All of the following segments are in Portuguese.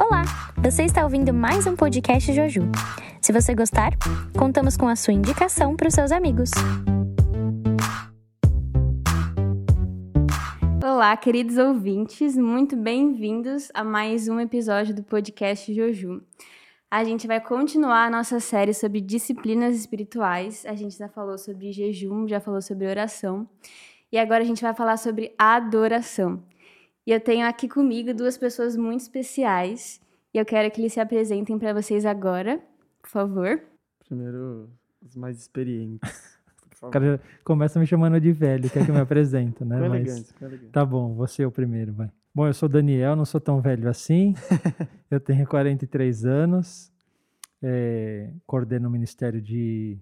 Olá! Você está ouvindo mais um podcast Joju. Se você gostar, contamos com a sua indicação para os seus amigos. Olá, queridos ouvintes, muito bem-vindos a mais um episódio do podcast Joju. A gente vai continuar a nossa série sobre disciplinas espirituais. A gente já falou sobre jejum, já falou sobre oração. E agora a gente vai falar sobre adoração. E eu tenho aqui comigo duas pessoas muito especiais. E eu quero que eles se apresentem para vocês agora, por favor. Primeiro, os mais experientes. O cara começa me chamando de velho, quer que eu me apresente, né? Mas com elegância. tá bom, você é o primeiro, vai. Bom, eu sou Daniel, não sou tão velho assim. eu tenho 43 anos, é, coordeno o Ministério de,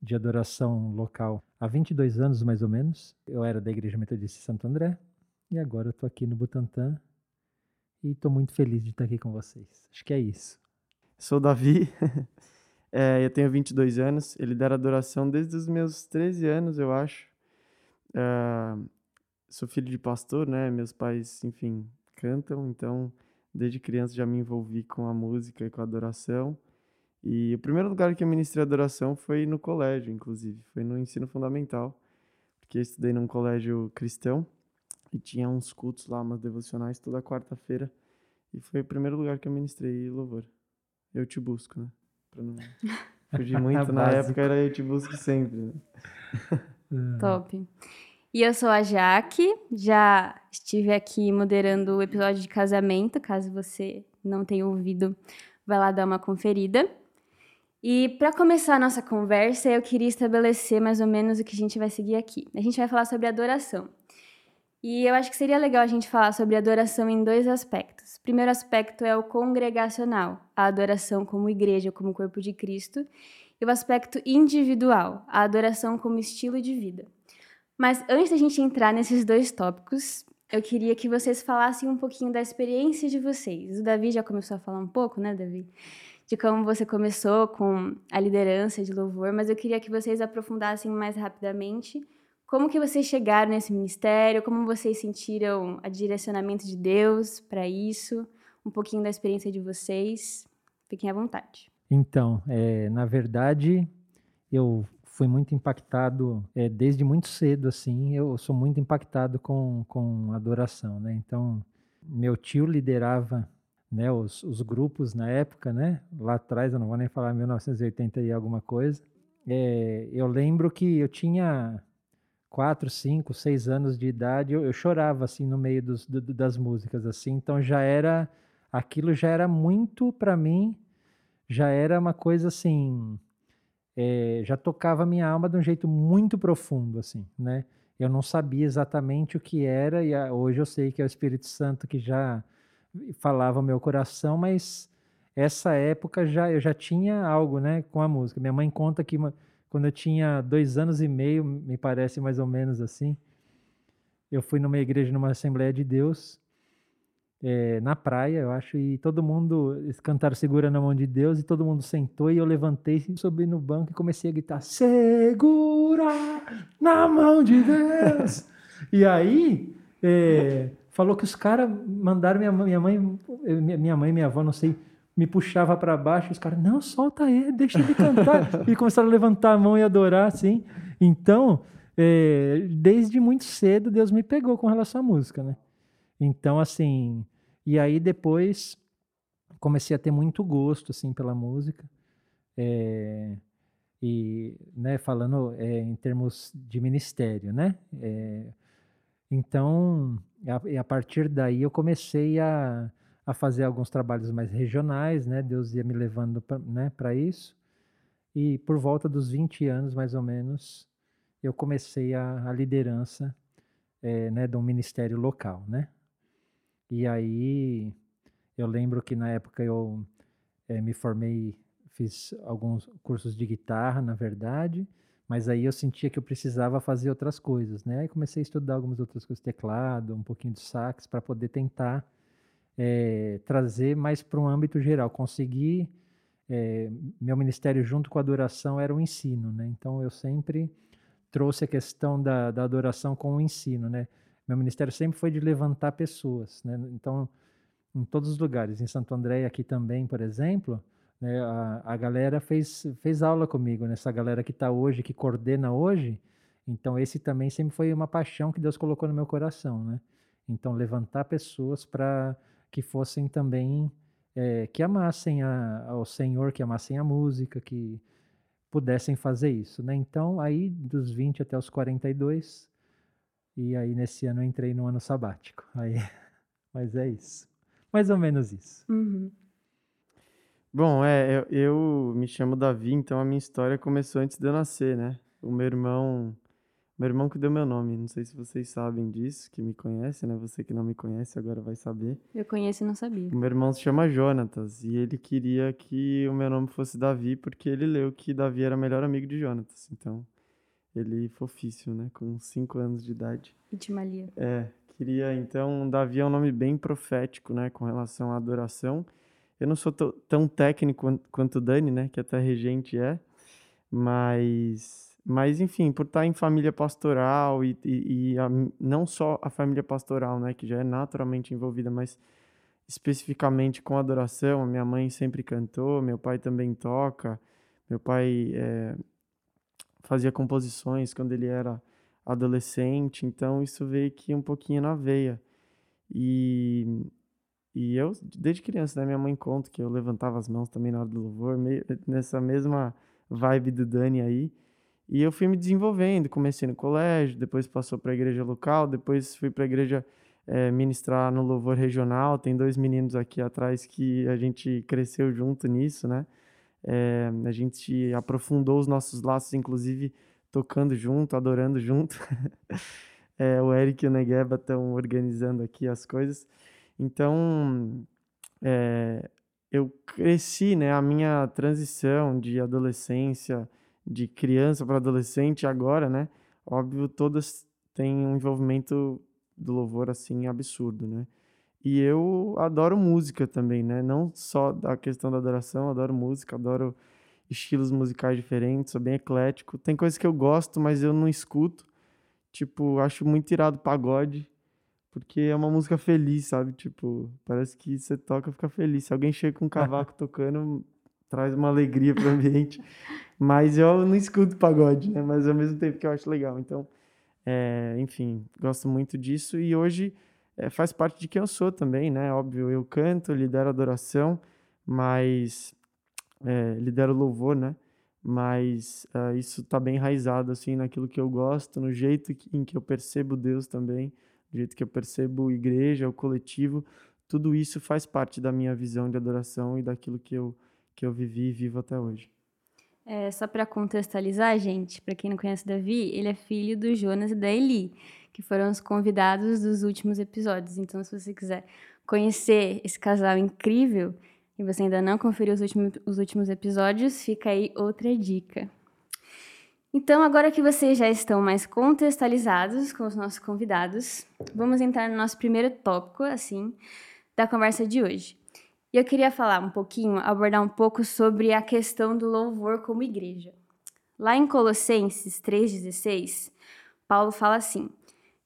de Adoração Local há 22 anos, mais ou menos. Eu era da Igreja Metodista de Santo André e agora eu tô aqui no Butantã e tô muito feliz de estar aqui com vocês. Acho que é isso. Sou o Davi, é, eu tenho 22 anos, eu lidero adoração desde os meus 13 anos, eu acho. É, sou filho de pastor, né? Meus pais, enfim, cantam, então desde criança já me envolvi com a música e com a adoração. E o primeiro lugar que eu ministrei adoração foi no colégio, inclusive, foi no ensino fundamental, porque eu estudei num colégio cristão e tinha uns cultos lá, umas devocionais toda quarta-feira. E foi o primeiro lugar que eu ministrei louvor. Eu te busco, né? Pra não fugir muito, na época era eu te busco sempre. Né? Top. E eu sou a Jaque, já estive aqui moderando o episódio de casamento, caso você não tenha ouvido, vai lá dar uma conferida. E para começar a nossa conversa, eu queria estabelecer mais ou menos o que a gente vai seguir aqui. A gente vai falar sobre adoração. E eu acho que seria legal a gente falar sobre adoração em dois aspectos. O primeiro aspecto é o congregacional, a adoração como igreja, como corpo de Cristo, e o aspecto individual, a adoração como estilo de vida. Mas antes da gente entrar nesses dois tópicos, eu queria que vocês falassem um pouquinho da experiência de vocês. O Davi já começou a falar um pouco, né, Davi? De como você começou com a liderança de louvor, mas eu queria que vocês aprofundassem mais rapidamente como que vocês chegaram nesse ministério, como vocês sentiram o direcionamento de Deus para isso, um pouquinho da experiência de vocês. Fiquem à vontade. Então, é, na verdade, eu fui muito impactado é, desde muito cedo, assim. Eu sou muito impactado com, com adoração, né? Então, meu tio liderava né, os, os grupos na época, né? Lá atrás, eu não vou nem falar 1980 e alguma coisa. É, eu lembro que eu tinha quatro, cinco, seis anos de idade, eu, eu chorava assim no meio dos, do- das músicas assim. Então já era aquilo já era muito para mim, já era uma coisa assim, é, já tocava a minha alma de um jeito muito profundo assim, né? Eu não sabia exatamente o que era e a- hoje eu sei que é o Espírito Santo que já falava ao meu coração, mas essa época já eu já tinha algo, né, com a música. Minha mãe conta que uma- quando eu tinha dois anos e meio, me parece mais ou menos assim, eu fui numa igreja, numa Assembleia de Deus, eh, na praia, eu acho, e todo mundo, eles cantaram Segura na Mão de Deus, e todo mundo sentou, e eu levantei, subi no banco e comecei a gritar, Segura na Mão de Deus! e aí, eh, falou que os caras mandaram minha, mãe- minha mãe, minha minha mãe, minha avó, não sei, me puxava para baixo, os caras, não, solta ele, deixa ele cantar. e começaram a levantar a mão e adorar, assim. Então, eh, desde muito cedo, Deus me pegou com relação à música, né? Então, assim, e aí depois comecei a ter muito gosto, assim, pela música. Eh, e, né, falando eh, em termos de ministério, né? Eh, então, a, a partir daí eu comecei a, a fazer alguns trabalhos mais regionais, né? Deus ia me levando para né, isso. E por volta dos 20 anos, mais ou menos, eu comecei a, a liderança eh, né, de um ministério local, né? E aí eu lembro que na época eu eh, me formei, fiz alguns cursos de guitarra, na verdade, mas aí eu sentia que eu precisava fazer outras coisas, né? Aí comecei a estudar algumas outras coisas, teclado, um pouquinho de sax, para poder tentar eh, trazer mais para um âmbito geral, conseguir eh, meu ministério junto com a adoração era o ensino, né? Então eu sempre trouxe a questão da, da adoração com o ensino, né? Meu ministério sempre foi de levantar pessoas, né? Então em todos os lugares. Em Santo André, aqui também, por exemplo, né, a, a galera fez, fez aula comigo, né, galera que está hoje, que coordena hoje. Então, esse também sempre foi uma paixão que Deus colocou no meu coração, né? Então, levantar pessoas para que fossem também, é, que amassem a, ao Senhor, que amassem a música, que pudessem fazer isso, né? Então, aí, dos 20 até os 42, e aí nesse ano eu entrei no ano sabático. Aí, mas é isso. Mais ou menos isso. Uhum. Bom, é, eu, eu, me chamo Davi, então a minha história começou antes de eu nascer, né? O meu irmão, meu irmão que deu meu nome, não sei se vocês sabem disso, que me conhece, né? Você que não me conhece agora vai saber. Eu conheço e não sabia. O meu irmão se chama Jonatas e ele queria que o meu nome fosse Davi porque ele leu que Davi era melhor amigo de Jonatas. Então, ele fofíssimo, né? Com cinco anos de idade. Itimalia. É, queria então, Davi é um nome bem profético, né? Com relação à adoração. Eu não sou tão técnico quanto o Dani, né? Que até regente é. Mas, mas enfim, por estar em família pastoral e, e, e a, não só a família pastoral, né? Que já é naturalmente envolvida, mas especificamente com adoração. A minha mãe sempre cantou, meu pai também toca. Meu pai é, fazia composições quando ele era adolescente, então isso veio aqui um pouquinho na veia. E, e eu, desde criança, né, minha mãe conta que eu levantava as mãos também na hora do louvor, meio, nessa mesma vibe do Dani aí. E eu fui me desenvolvendo, comecei no colégio, depois passou para a igreja local, depois fui para a igreja é, ministrar no louvor regional. Tem dois meninos aqui atrás que a gente cresceu junto nisso, né? É, a gente aprofundou os nossos laços, inclusive tocando junto, adorando junto. é, o Eric e o Negueba estão organizando aqui as coisas. Então, eu cresci, né? A minha transição de adolescência, de criança para adolescente, agora, né? Óbvio, todas têm um envolvimento do louvor assim absurdo, né? E eu adoro música também, né? Não só a questão da adoração, adoro música, adoro estilos musicais diferentes, sou bem eclético. Tem coisas que eu gosto, mas eu não escuto. Tipo, acho muito irado pagode. Porque é uma música feliz, sabe? Tipo, parece que você toca e fica feliz. Se alguém chega com um cavaco tocando, traz uma alegria pro ambiente. Mas eu não escuto pagode, né? Mas ao mesmo tempo que eu acho legal. Então, é, enfim, gosto muito disso. E hoje é, faz parte de quem eu sou também, né? Óbvio, eu canto, lidero adoração, mas é, lidero louvor, né? Mas uh, isso está bem enraizado, assim, naquilo que eu gosto, no jeito que, em que eu percebo Deus também do jeito que eu percebo igreja, o coletivo, tudo isso faz parte da minha visão de adoração e daquilo que eu, que eu vivi e vivo até hoje. É, só para contextualizar, gente, para quem não conhece Davi, ele é filho do Jonas e da Eli, que foram os convidados dos últimos episódios. Então, se você quiser conhecer esse casal incrível e você ainda não conferiu os últimos, os últimos episódios, fica aí outra dica. Então, agora que vocês já estão mais contextualizados com os nossos convidados, vamos entrar no nosso primeiro tópico, assim, da conversa de hoje. E eu queria falar um pouquinho, abordar um pouco sobre a questão do louvor como igreja. Lá em Colossenses 3,16, Paulo fala assim: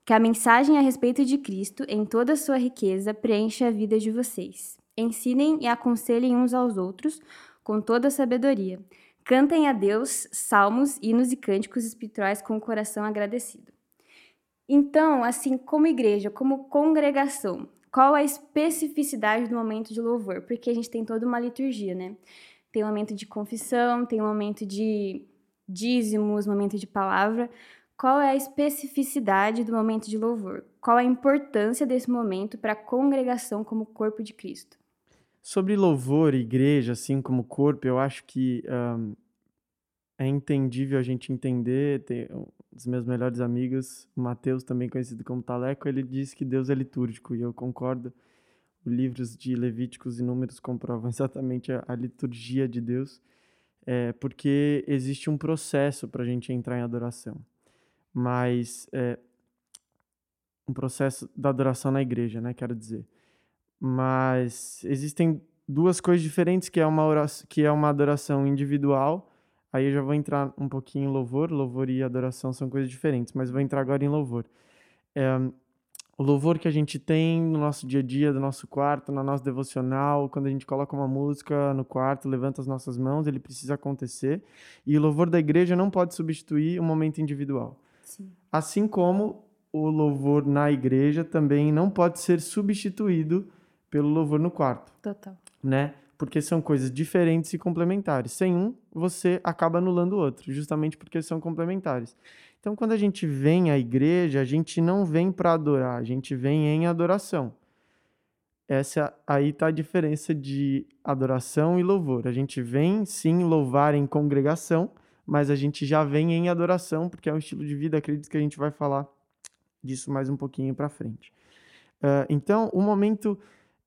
que a mensagem a respeito de Cristo, em toda a sua riqueza, preenche a vida de vocês. Ensinem e aconselhem uns aos outros com toda a sabedoria Cantem a Deus salmos, hinos e cânticos espirituais com o coração agradecido. Então, assim, como igreja, como congregação, qual a especificidade do momento de louvor? Porque a gente tem toda uma liturgia, né? Tem um momento de confissão, tem um momento de dízimos, momento de palavra. Qual é a especificidade do momento de louvor? Qual a importância desse momento para a congregação como corpo de Cristo? Sobre louvor, igreja, assim como corpo, eu acho que um, é entendível a gente entender. Tem um dos meus melhores amigos, Mateus, também conhecido como Taleco, ele diz que Deus é litúrgico, e eu concordo. Os livros de Levíticos e Números comprovam exatamente a, a liturgia de Deus, é, porque existe um processo para a gente entrar em adoração. Mas é, um processo da adoração na igreja, né? Quero dizer. Mas existem duas coisas diferentes, que é uma oração, que é uma adoração individual. Aí eu já vou entrar um pouquinho em louvor. Louvor e adoração são coisas diferentes, mas vou entrar agora em louvor. É, o louvor que a gente tem no nosso dia a dia, do nosso quarto, na nossa devocional, quando a gente coloca uma música no quarto, levanta as nossas mãos, ele precisa acontecer. E o louvor da igreja não pode substituir o momento individual. Sim. Assim como o louvor na igreja também não pode ser substituído pelo louvor no quarto. Total. Né? Porque são coisas diferentes e complementares. Sem um, você acaba anulando o outro, justamente porque são complementares. Então, quando a gente vem à igreja, a gente não vem para adorar, a gente vem em adoração. Essa aí está a diferença de adoração e louvor. A gente vem sim louvar em congregação, mas a gente já vem em adoração, porque é um estilo de vida. Acredito que a gente vai falar disso mais um pouquinho para frente. Uh, então, o momento,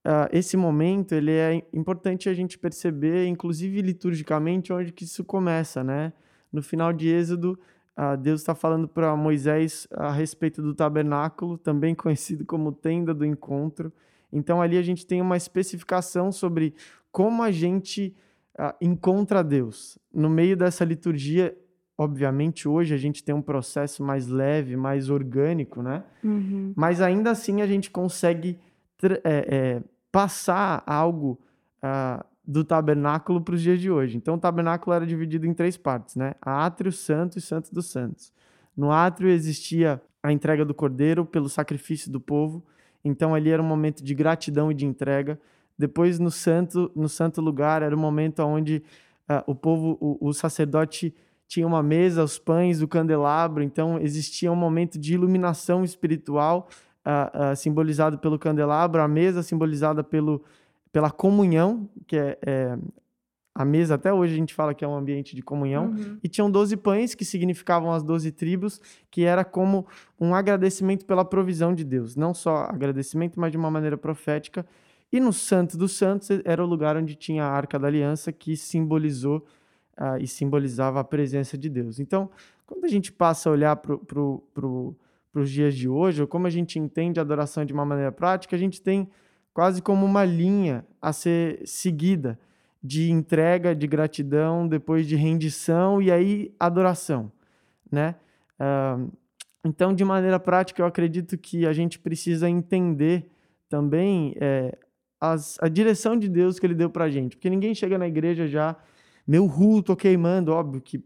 uh, esse momento, ele é importante a gente perceber, inclusive liturgicamente, onde que isso começa, né? No final de Êxodo, Uh, Deus está falando para Moisés a respeito do tabernáculo, também conhecido como tenda do encontro. Então ali a gente tem uma especificação sobre como a gente uh, encontra Deus. No meio dessa liturgia, obviamente hoje a gente tem um processo mais leve, mais orgânico, né? Uhum. Mas ainda assim a gente consegue é, é, passar algo uh, do tabernáculo para os dias de hoje. Então, o tabernáculo era dividido em três partes, né? Átrio, Santo e Santo dos Santos. No átrio existia a entrega do cordeiro pelo sacrifício do povo. Então, ali era um momento de gratidão e de entrega. Depois, no santo, no santo lugar, era o um momento onde uh, o povo, o, o sacerdote tinha uma mesa, os pães, o candelabro. Então, existia um momento de iluminação espiritual uh, uh, simbolizado pelo candelabro, a mesa simbolizada pelo pela comunhão, que é, é, a mesa, até hoje a gente fala que é um ambiente de comunhão, uhum. e tinham 12 pães, que significavam as 12 tribos, que era como um agradecimento pela provisão de Deus. Não só agradecimento, mas de uma maneira profética. E no Santo dos Santos era o lugar onde tinha a Arca da Aliança, que simbolizou uh, e simbolizava a presença de Deus. Então, quando a gente passa a olhar para pro, pro, os dias de hoje, ou como a gente entende a adoração de uma maneira prática, a gente tem quase como uma linha a ser seguida de entrega, de gratidão, depois de rendição e aí adoração, né? Uh, então, de maneira prática, eu acredito que a gente precisa entender também é, as, a direção de Deus que Ele deu para a gente, porque ninguém chega na igreja já, meu ru, tô queimando, óbvio que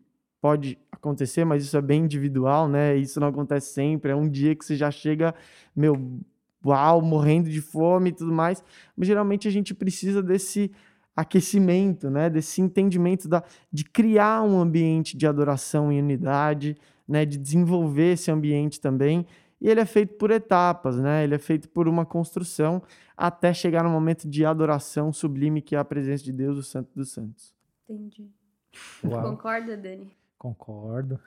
pode acontecer, mas isso é bem individual, né? Isso não acontece sempre. É um dia que você já chega, meu, uau, morrendo de fome e tudo mais. Mas geralmente a gente precisa desse aquecimento, né? Desse entendimento da, de criar um ambiente de adoração e unidade, né? De desenvolver esse ambiente também. E ele é feito por etapas, né? Ele é feito por uma construção até chegar no momento de adoração sublime que é a presença de Deus, o Santo dos Santos. Entendi. Uau. Concorda, Dani? Concordo.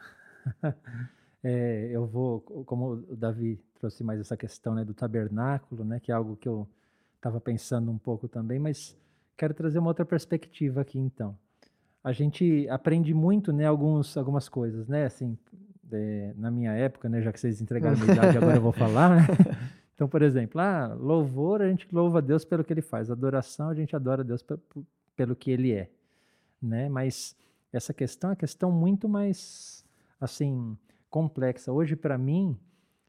É, eu vou, como o Davi trouxe mais essa questão né, do tabernáculo, né, que é algo que eu estava pensando um pouco também, mas quero trazer uma outra perspectiva aqui então. A gente aprende muito, né, alguns, algumas coisas, né, assim, é, na minha época, né, já que vocês entregaram a idade, agora eu vou falar, né? Então, por exemplo, ah, louvor, a gente louva a Deus pelo que ele faz, adoração, a gente adora a Deus pelo que ele é, né? Mas essa questão é uma questão muito mais, assim, complexa. Hoje, para mim,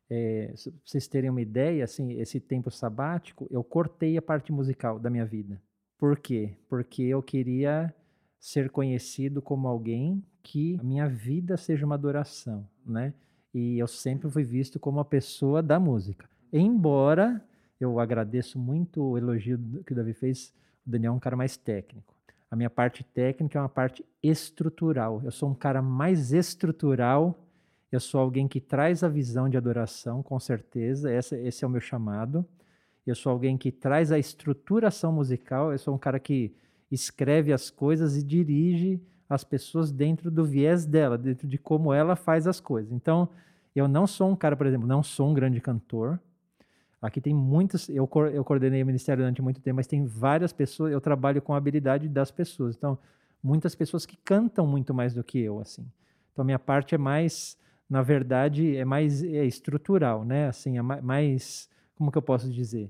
é, vocês terem uma ideia, assim, esse tempo sabático, eu cortei a parte musical da minha vida. Por quê? Porque eu queria ser conhecido como alguém que a minha vida seja uma adoração, né? E eu sempre fui visto como uma pessoa da música. Embora eu agradeço muito o elogio que o Davi fez, o Daniel é um cara mais técnico. A minha parte técnica é uma parte estrutural. Eu sou um cara mais estrutural eu sou alguém que traz a visão de adoração, com certeza, esse é o meu chamado. Eu sou alguém que traz a estruturação musical, eu sou um cara que escreve as coisas e dirige as pessoas dentro do viés dela, dentro de como ela faz as coisas. Então, eu não sou um cara, por exemplo, não sou um grande cantor. Aqui tem muitos, eu, eu coordenei o ministério durante muito tempo, mas tem várias pessoas, eu trabalho com a habilidade das pessoas. Então, muitas pessoas que cantam muito mais do que eu, assim. Então, minha parte é mais na verdade, é mais é estrutural, né? Assim, é mais, como que eu posso dizer?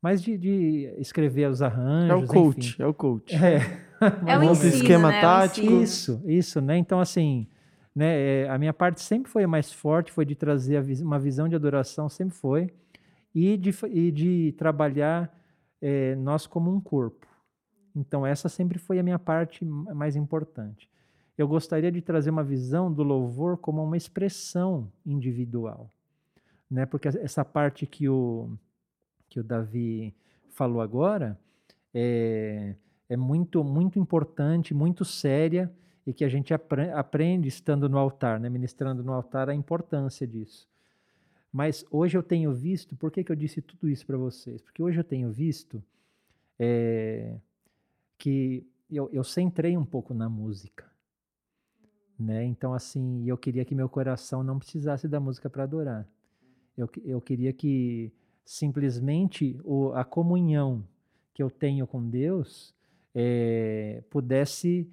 Mais de, de escrever os arranjos. É o coach, enfim. é o coach. É, é o ensino, esquema né? tático. Isso, isso, né? Então, assim, né, é, a minha parte sempre foi mais forte, foi de trazer vis uma visão de adoração, sempre foi. e de, e de trabalhar é, nós como um corpo. Então, essa sempre foi a minha parte mais importante. Eu gostaria de trazer uma visão do louvor como uma expressão individual, né? Porque essa parte que o que o Davi falou agora é, é muito muito importante, muito séria e que a gente aprende estando no altar, né? ministrando no altar a importância disso. Mas hoje eu tenho visto, por que, que eu disse tudo isso para vocês? Porque hoje eu tenho visto é, que eu, eu centrei um pouco na música. Né? Então, assim, eu queria que meu coração não precisasse da música para adorar. Eu, eu queria que simplesmente o, a comunhão que eu tenho com Deus é, pudesse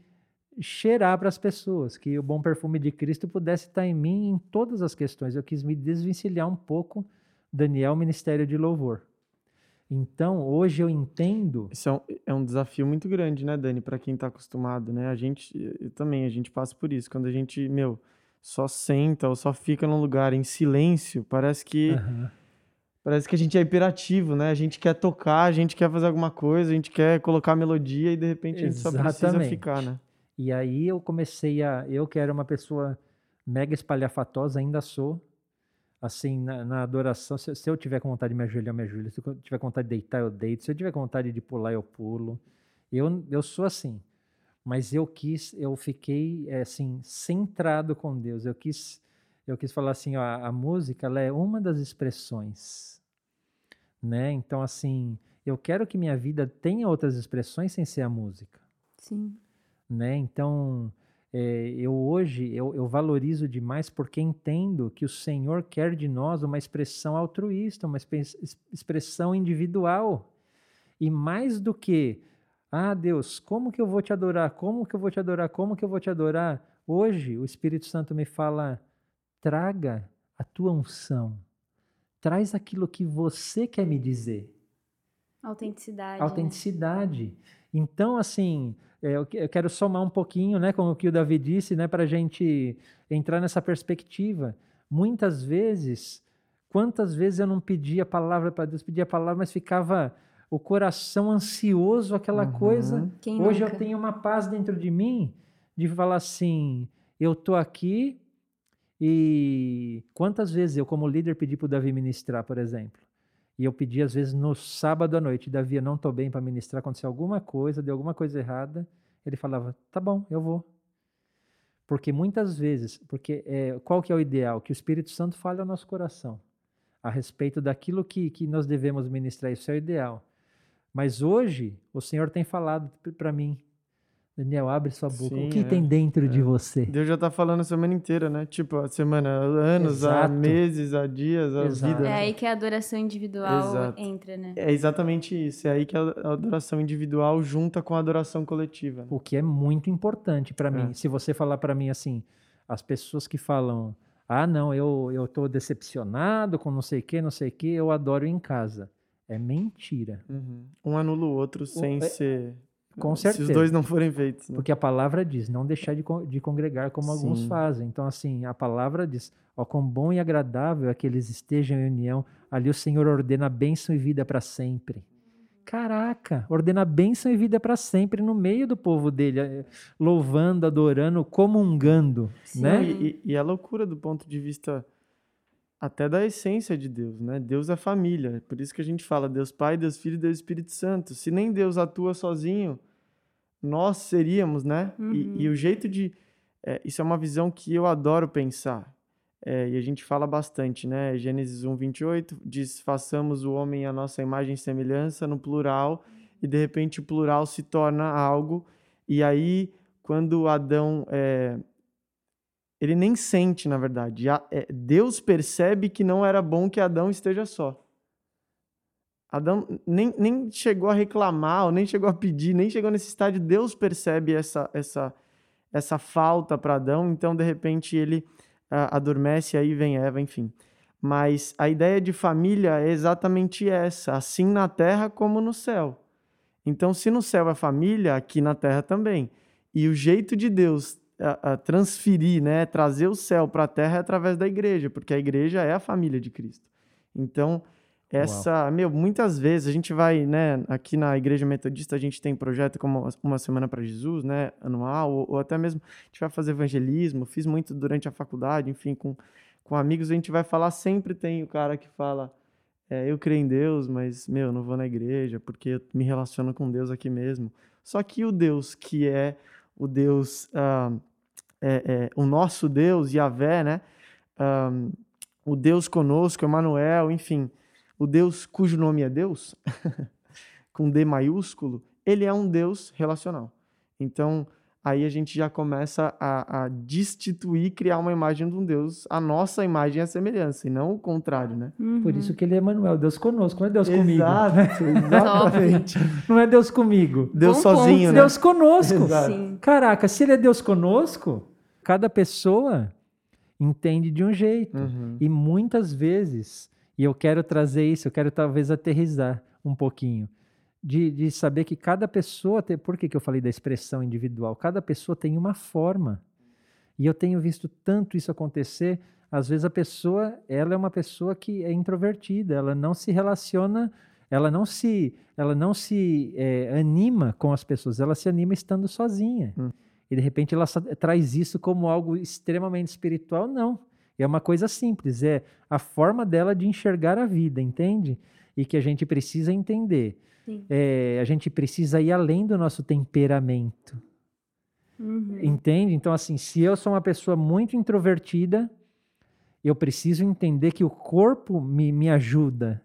cheirar para as pessoas, que o bom perfume de Cristo pudesse estar em mim em todas as questões. Eu quis me desvencilhar um pouco, Daniel, Ministério de Louvor. Então, hoje eu entendo. Isso é um, é um desafio muito grande, né, Dani, para quem está acostumado, né? A gente também, a gente passa por isso. Quando a gente, meu, só senta ou só fica num lugar em silêncio, parece que. Uhum. Parece que a gente é hiperativo, né? A gente quer tocar, a gente quer fazer alguma coisa, a gente quer colocar melodia e de repente a gente Exatamente. só precisa ficar, né? E aí eu comecei a. Eu que era uma pessoa mega espalhafatosa, ainda sou, assim, na, na adoração, se, se, eu tiver com vontade de me ajoelhar, eu me ajoelho. Se eu tiver com vontade de deitar, eu deito. Se eu tiver com vontade de pular, eu pulo. Eu, eu sou assim. Mas eu quis, eu fiquei, é, assim, centrado com Deus. Eu quis, eu quis falar assim, ó, a, a música, ela é uma das expressões, né? Então, assim, eu quero que minha vida tenha outras expressões sem ser a música. Sim. Né? Então, é, eu hoje eu, eu, valorizo demais porque entendo que o Senhor quer de nós uma expressão altruísta, uma expressão individual. E mais do que, ah, Deus, como que eu vou te adorar? Como que eu vou te adorar? Como que eu vou te adorar? Hoje o Espírito Santo me fala: traga a tua unção. Traz aquilo que você quer me dizer. Autenticidade. Né? Autenticidade. Né? Então, assim, é, eu quero somar um pouquinho né, com o que o Davi disse, né, para a gente entrar nessa perspectiva. Muitas vezes, quantas vezes eu não pedia a palavra para Deus, pedia a palavra, mas ficava o coração ansioso, aquela uhum. coisa. Quem Hoje nunca? eu tenho uma paz dentro de mim de falar assim: eu estou aqui e quantas vezes eu, como líder, pedi para o Davi ministrar, por exemplo. E eu pedi, às vezes, no sábado à noite, Davi, eu não estou bem para ministrar, aconteceu alguma coisa, deu alguma coisa errada. Ele falava, tá bom, eu vou. Porque muitas vezes, porque é, qual que é o ideal? Que o Espírito Santo fale ao nosso coração a respeito daquilo que, que nós devemos ministrar. Isso é o ideal. Mas hoje, o Senhor tem falado para mim, Daniel, abre sua boca. Sim, o que é, tem dentro é. de você? Deus já está falando a semana inteira, né? Tipo, a semana, anos, a meses, a dias, Exato. vida. É aí que a adoração individual Exato. entra, né? É exatamente isso. É aí que a adoração individual junta com a adoração coletiva. Né? O que é muito importante para mim. É. Se você falar para mim assim, as pessoas que falam, ah, não, eu eu tô decepcionado com não sei o que, não sei o que, eu adoro em casa. É mentira. Uhum. Um anula o outro sem é, ser com certeza. Se os dois não forem feitos. Né? Porque a palavra diz, não deixar de, de congregar como Sim. alguns fazem. Então, assim, a palavra diz, ó, quão bom e agradável é que eles estejam em união. Ali o Senhor ordena bênção e vida para sempre. Caraca, ordena bênção e vida para sempre no meio do povo dele, eh, louvando, adorando, comungando, Sim. né? E, e, a loucura do ponto de vista até da essência de Deus, né? Deus é família, por isso que a gente fala Deus Pai, Deus Filho Deus Espírito Santo. Se nem Deus atua sozinho, nós seríamos, né? Uhum. E, e, o jeito de. É, isso é uma visão que eu adoro pensar. É, e a gente fala bastante, né? Gênesis 1, 28 diz: façamos o homem a nossa imagem e semelhança, no plural, e de repente o plural se torna algo. E aí, quando Adão. É, ele nem sente, na verdade. É, Deus percebe que não era bom que Adão esteja só. Adão nem, nem chegou a reclamar, ou nem chegou a pedir, nem chegou nesse estágio. Deus percebe essa, essa, essa falta para Adão, então de repente ele uh, adormece, aí vem Eva, enfim. Mas a ideia de família é exatamente essa, assim na terra como no céu. Então, se no céu é família, aqui na terra também. E o jeito de Deus a, a transferir, né, trazer o céu para a terra é através da igreja, porque a igreja é a família de Cristo. Então, essa, Uau. meu, muitas vezes a gente vai, né, aqui na Igreja Metodista a gente tem projeto como Uma Semana para Jesus, né, anual, ou, ou, até mesmo a gente vai fazer evangelismo, fiz muito durante a faculdade, enfim, com, com amigos a gente vai falar, sempre tem o cara que fala, é, eu creio em Deus, mas, meu, não vou na igreja, porque eu me relaciono com Deus aqui mesmo. Só que o Deus que é o Deus, ah, é, é, o nosso Deus, Yahvé, né, ah, o Deus conosco, Emmanuel, enfim o Deus cujo nome é Deus, com D maiúsculo, ele é um Deus relacional. Então, aí a gente já começa a, a destituir, criar uma imagem de um Deus, a nossa imagem e a semelhança, e não o contrário, né? Uhum. Por isso que ele é Manuel, Deus conosco, não é Deus comigo. Exato, exatamente. não é Deus comigo. Deus Bom sozinho, ponto. né? Deus conosco. Sim. Caraca, se ele é Deus conosco, cada pessoa entende de um jeito. Uhum. E muitas vezes e eu quero trazer isso, eu quero talvez aterrizar um pouquinho. De, de saber que cada pessoa tem. Por que, que eu falei da expressão individual? Cada pessoa tem uma forma. E eu tenho visto tanto isso acontecer. Às vezes a pessoa, ela é uma pessoa que é introvertida, ela não se relaciona, ela não se, ela não se é, anima com as pessoas, ela se anima estando sozinha. Hum. E de repente ela traz isso como algo extremamente espiritual. Não. É uma coisa simples, é a forma dela de enxergar a vida, entende? E que a gente precisa entender. É, a gente precisa ir além do nosso temperamento. Uhum. Entende? Então, assim, se eu sou uma pessoa muito introvertida, eu preciso entender que o corpo me, me ajuda.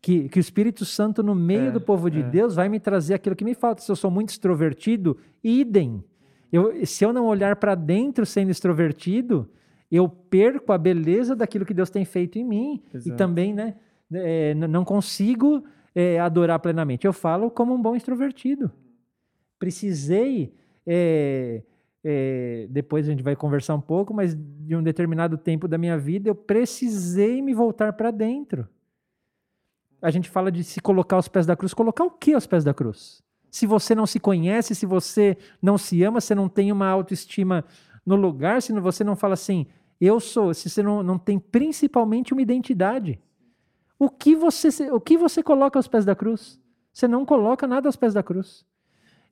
Que, que o Espírito Santo, no meio é, do povo de é. Deus, vai me trazer aquilo que me falta. Se eu sou muito extrovertido, idem. Eu, se eu não olhar para dentro sendo extrovertido, eu perco a beleza daquilo que Deus tem feito em mim Exato. e também, né, é, não consigo é, adorar plenamente. Eu falo como um bom extrovertido. Precisei, é, é, depois a gente vai conversar um pouco, mas de um determinado tempo da minha vida eu precisei me voltar para dentro. A gente fala de se colocar aos pés da cruz. Colocar o que aos pés da cruz? Se você não se conhece, se você não se ama, se não tem uma autoestima no lugar, se você não fala assim, eu sou, se você não, não tem principalmente uma identidade. O que, você, o que você coloca aos pés da cruz? Você não coloca nada aos pés da cruz.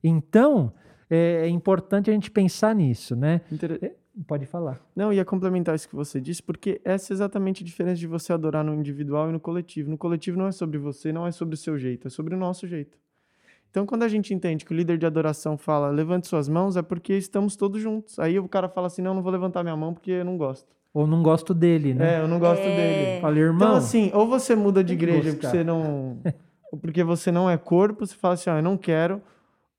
Então, é, é importante a gente pensar nisso, né? Inter... É, pode falar. Não, ia complementar isso que você disse, porque essa é exatamente a diferença de você adorar no individual e no coletivo. No coletivo não é sobre você, não é sobre o seu jeito, é sobre o nosso jeito. Então, quando a gente entende que o líder de adoração fala, levante suas mãos, é porque estamos todos juntos. Aí o cara fala assim, não, não vou levantar minha mão porque eu não gosto. Ou não gosto dele, né? É, eu não gosto é... dele. Falei, irmão. Então, assim, ou você muda de igreja porque você não. porque você não é corpo, você fala assim, ó, eu não quero.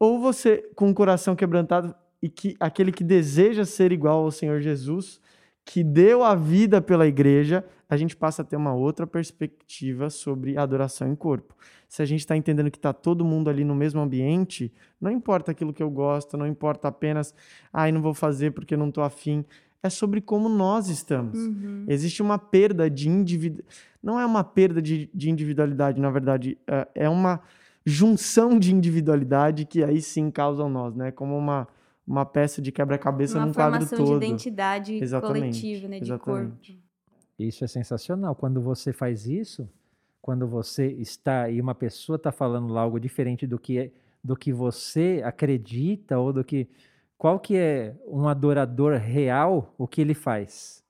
Ou você, com o coração quebrantado, e que aquele que deseja ser igual ao Senhor Jesus, que deu a vida pela igreja, a gente passa a ter uma outra perspectiva sobre adoração em corpo. Se a gente está entendendo que está todo mundo ali no mesmo ambiente, não importa aquilo que eu gosto, não importa apenas, ai, ah, não vou fazer porque não estou afim. É sobre como nós estamos. Uhum. Existe uma perda de individualidade. Não é uma perda de, de individualidade, na verdade, é, é uma junção de individualidade que aí sim causam nós, né? Como uma, uma peça de quebra-cabeça num quadro todo. Uma formação de identidade Exatamente. coletiva, né? De Exatamente. corpo. Isso é sensacional. Quando você faz isso, quando você está e uma pessoa está falando algo diferente do que, é, do que você acredita ou do que. Qual que é um adorador real, o que ele faz?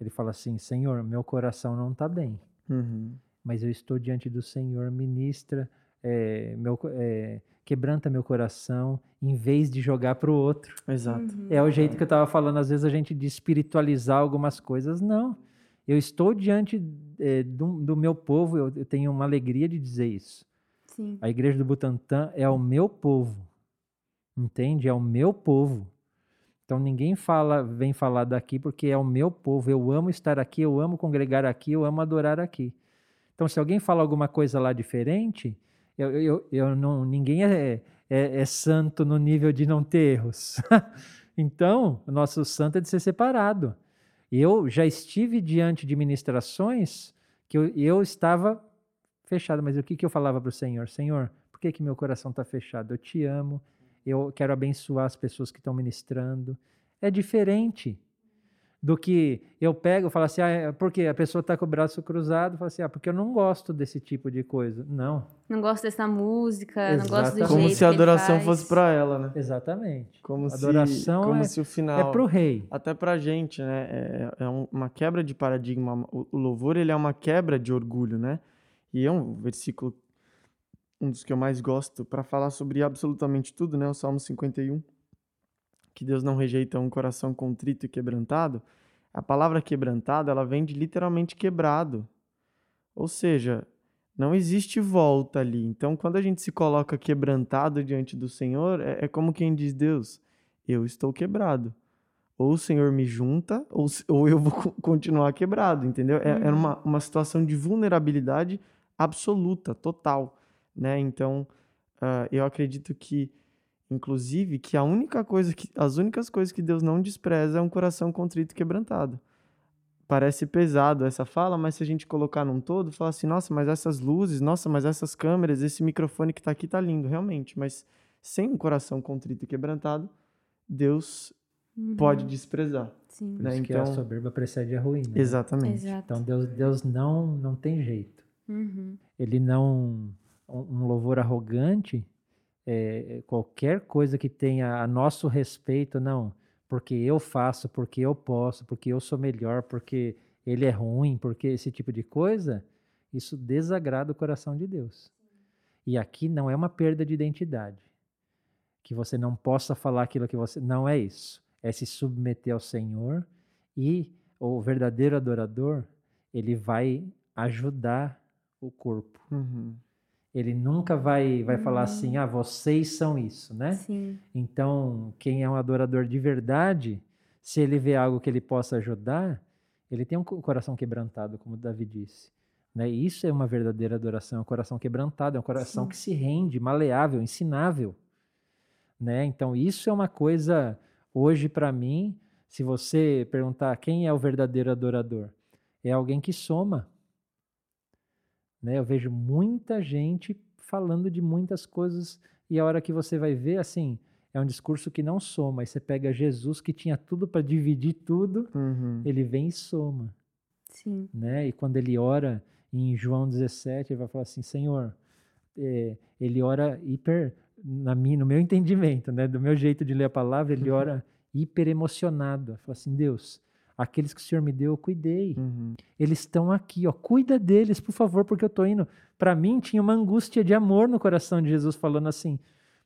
Ele fala assim: Senhor, meu coração não está bem, uhum. mas eu estou diante do Senhor, ministra, é, meu, é, quebranta meu coração, em vez de jogar para o outro. Exato. Uhum. É o jeito que eu estava falando, às vezes a gente de espiritualizar algumas coisas. Não. Eu estou diante é, do, do, meu povo, eu, eu, tenho uma alegria de dizer isso. Sim. A igreja do Butantã é o meu povo. Entende? É o meu povo. Então ninguém fala, vem falar daqui porque é o meu povo. Eu amo estar aqui, eu amo congregar aqui, eu amo adorar aqui. Então se alguém fala alguma coisa lá diferente, eu, eu, eu não, ninguém é, é, é santo no nível de não ter erros. então, o nosso santo é de ser separado. Eu já estive diante de ministrações que eu, eu estava fechado, mas o que, que eu falava para o Senhor? Senhor, por que, que meu coração está fechado? Eu te amo, eu quero abençoar as pessoas que estão ministrando. É diferente. Do que eu pego e falo assim, ah, é porque a pessoa está com o braço cruzado, fala assim, ah, porque eu não gosto desse tipo de coisa. Não. Não gosto dessa música, Exatamente. não gosto do Como jeito se a adoração fosse para ela, né? Exatamente. Como a adoração se, como é, se o final é para o rei. Até para a gente, né? É, é, uma quebra de paradigma. O, o louvor ele é uma quebra de orgulho, né? E é um versículo um dos que eu mais gosto para falar sobre absolutamente tudo, né? O Salmo 51 que Deus não rejeita um coração contrito e quebrantado, a palavra quebrantado, ela vem de literalmente quebrado. Ou seja, não existe volta ali. Então, quando a gente se coloca quebrantado diante do Senhor, é, é como quem diz: Deus, eu estou quebrado. Ou o Senhor me junta, ou, ou eu vou continuar quebrado, entendeu? É, é uma, uma situação de vulnerabilidade absoluta, total. Né? Então, uh, eu acredito que inclusive, que a única coisa que as únicas coisas que Deus não despreza é um coração contrito e quebrantado. Parece pesado essa fala, mas se a gente colocar num todo, fala assim: "Nossa, mas essas luzes, nossa, mas essas câmeras, esse microfone que está aqui tá lindo, realmente", mas sem um coração contrito e quebrantado, Deus uhum. pode desprezar. Sim. Por né? isso então, a soberba precede a ruína. Né? Exatamente. Exato. Então Deus, Deus não não tem jeito. Uhum. Ele não um louvor arrogante é, qualquer coisa que tenha a nosso respeito, não, porque eu faço, porque eu posso, porque eu sou melhor, porque ele é ruim, porque esse tipo de coisa, isso desagrada o coração de Deus. E aqui não é uma perda de identidade. Que você não possa falar aquilo que você. Não é isso. É se submeter ao Senhor e o verdadeiro adorador, ele vai ajudar o corpo. Uhum. Ele nunca vai, vai falar assim, ah, vocês são isso, né? Sim. Então, quem é um adorador de verdade, se ele vê algo que ele possa ajudar, ele tem um coração quebrantado, como Davi disse. Né? Isso é uma verdadeira adoração, é um coração quebrantado, é um coração Sim. que se rende, maleável, ensinável. Né? Então, isso é uma coisa, hoje, para mim, se você perguntar quem é o verdadeiro adorador, é alguém que soma, né? Eu vejo muita gente falando de muitas coisas e a hora que você vai ver, assim, é um discurso que não soma. Aí você pega Jesus que tinha tudo para dividir tudo, uhum. ele vem e soma. Sim. Né? E quando ele ora em João 17, ele vai falar assim, Senhor, é, ele ora hiper, na minha, no meu entendimento, né, do meu jeito de ler a palavra, ele uhum. ora hiper emocionado. Fala assim, Deus, Aqueles que o Senhor me deu, eu cuidei. Uhum. Eles estão aqui, ó. Cuida deles, por favor, porque eu estou indo. Para mim, tinha uma angústia de amor no coração de Jesus, falando assim: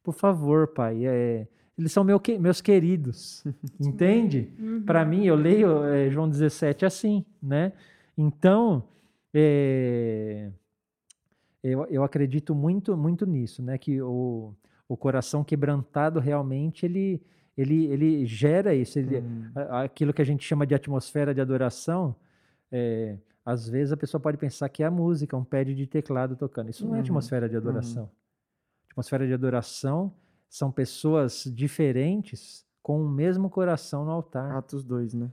por favor, Pai, é, eles são meu, meus queridos. Entende? Uhum. Para mim, eu leio é, João 17 assim, né? Então, é, eu, eu acredito muito, muito nisso, né? Que o, o coração quebrantado realmente ele ele, ele gera isso. Ele, uhum. Aquilo que a gente chama de atmosfera de adoração, é, às vezes a pessoa pode pensar que é a música, um pad de teclado tocando. Isso não é uhum. atmosfera de adoração. Uhum. Atmosfera de adoração são pessoas diferentes com o mesmo coração no altar. Atos 2, né?